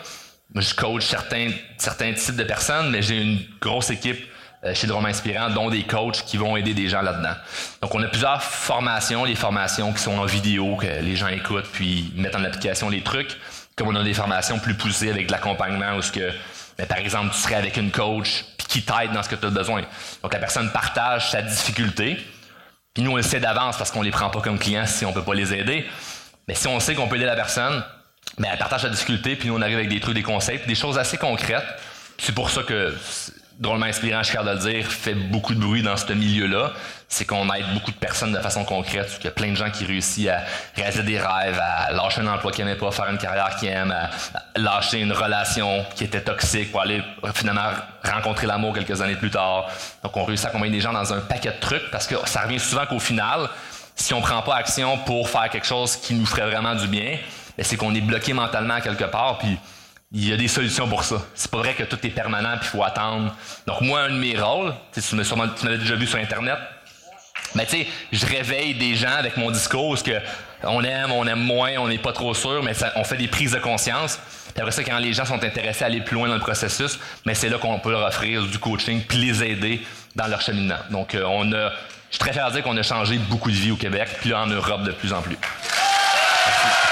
je coach certains, certains types de personnes, mais j'ai une grosse équipe euh, chez Drôme Inspirant, dont des coachs qui vont aider des gens là-dedans. Donc, on a plusieurs formations, les formations qui sont en vidéo, que les gens écoutent, puis mettent en application les trucs. On a des formations plus poussées avec de l'accompagnement, où ce que, ben, par exemple, tu serais avec une coach, qui t'aide dans ce que tu as besoin. Donc, la personne partage sa difficulté, puis nous, on le sait d'avance parce qu'on les prend pas comme clients si on peut pas les aider. Mais si on sait qu'on peut aider la personne, ben, elle partage la difficulté, puis nous, on arrive avec des trucs, des conseils, des choses assez concrètes. C'est pour ça que drôlement inspirant, je suis fier de le dire, fait beaucoup de bruit dans ce milieu-là. C'est qu'on aide beaucoup de personnes de façon concrète. Il y a plein de gens qui réussissent à réaliser des rêves, à lâcher un emploi qu'ils n'aimaient pas, faire une carrière qu'ils aiment, à lâcher une relation qui était toxique pour aller finalement rencontrer l'amour quelques années plus tard. Donc, on réussit à accompagner des gens dans un paquet de trucs parce que ça revient souvent qu'au final, si on prend pas action pour faire quelque chose qui nous ferait vraiment du bien, ben, c'est qu'on est bloqué mentalement quelque part. Il y a des solutions pour ça. C'est pas vrai que tout est permanent puis faut attendre. Donc moi, un de mes rôles, tu m'avais déjà vu sur Internet, mais tu sais, je réveille des gens avec mon discours, que on aime, on aime moins, on n'est pas trop sûr, mais ça, on fait des prises de conscience. Puis après ça, quand les gens sont intéressés à aller plus loin dans le processus, mais c'est là qu'on peut leur offrir du coaching puis les aider dans leur cheminement. Donc euh, on a, je de dire qu'on a changé beaucoup de vie au Québec, puis là en Europe de plus en plus. Merci.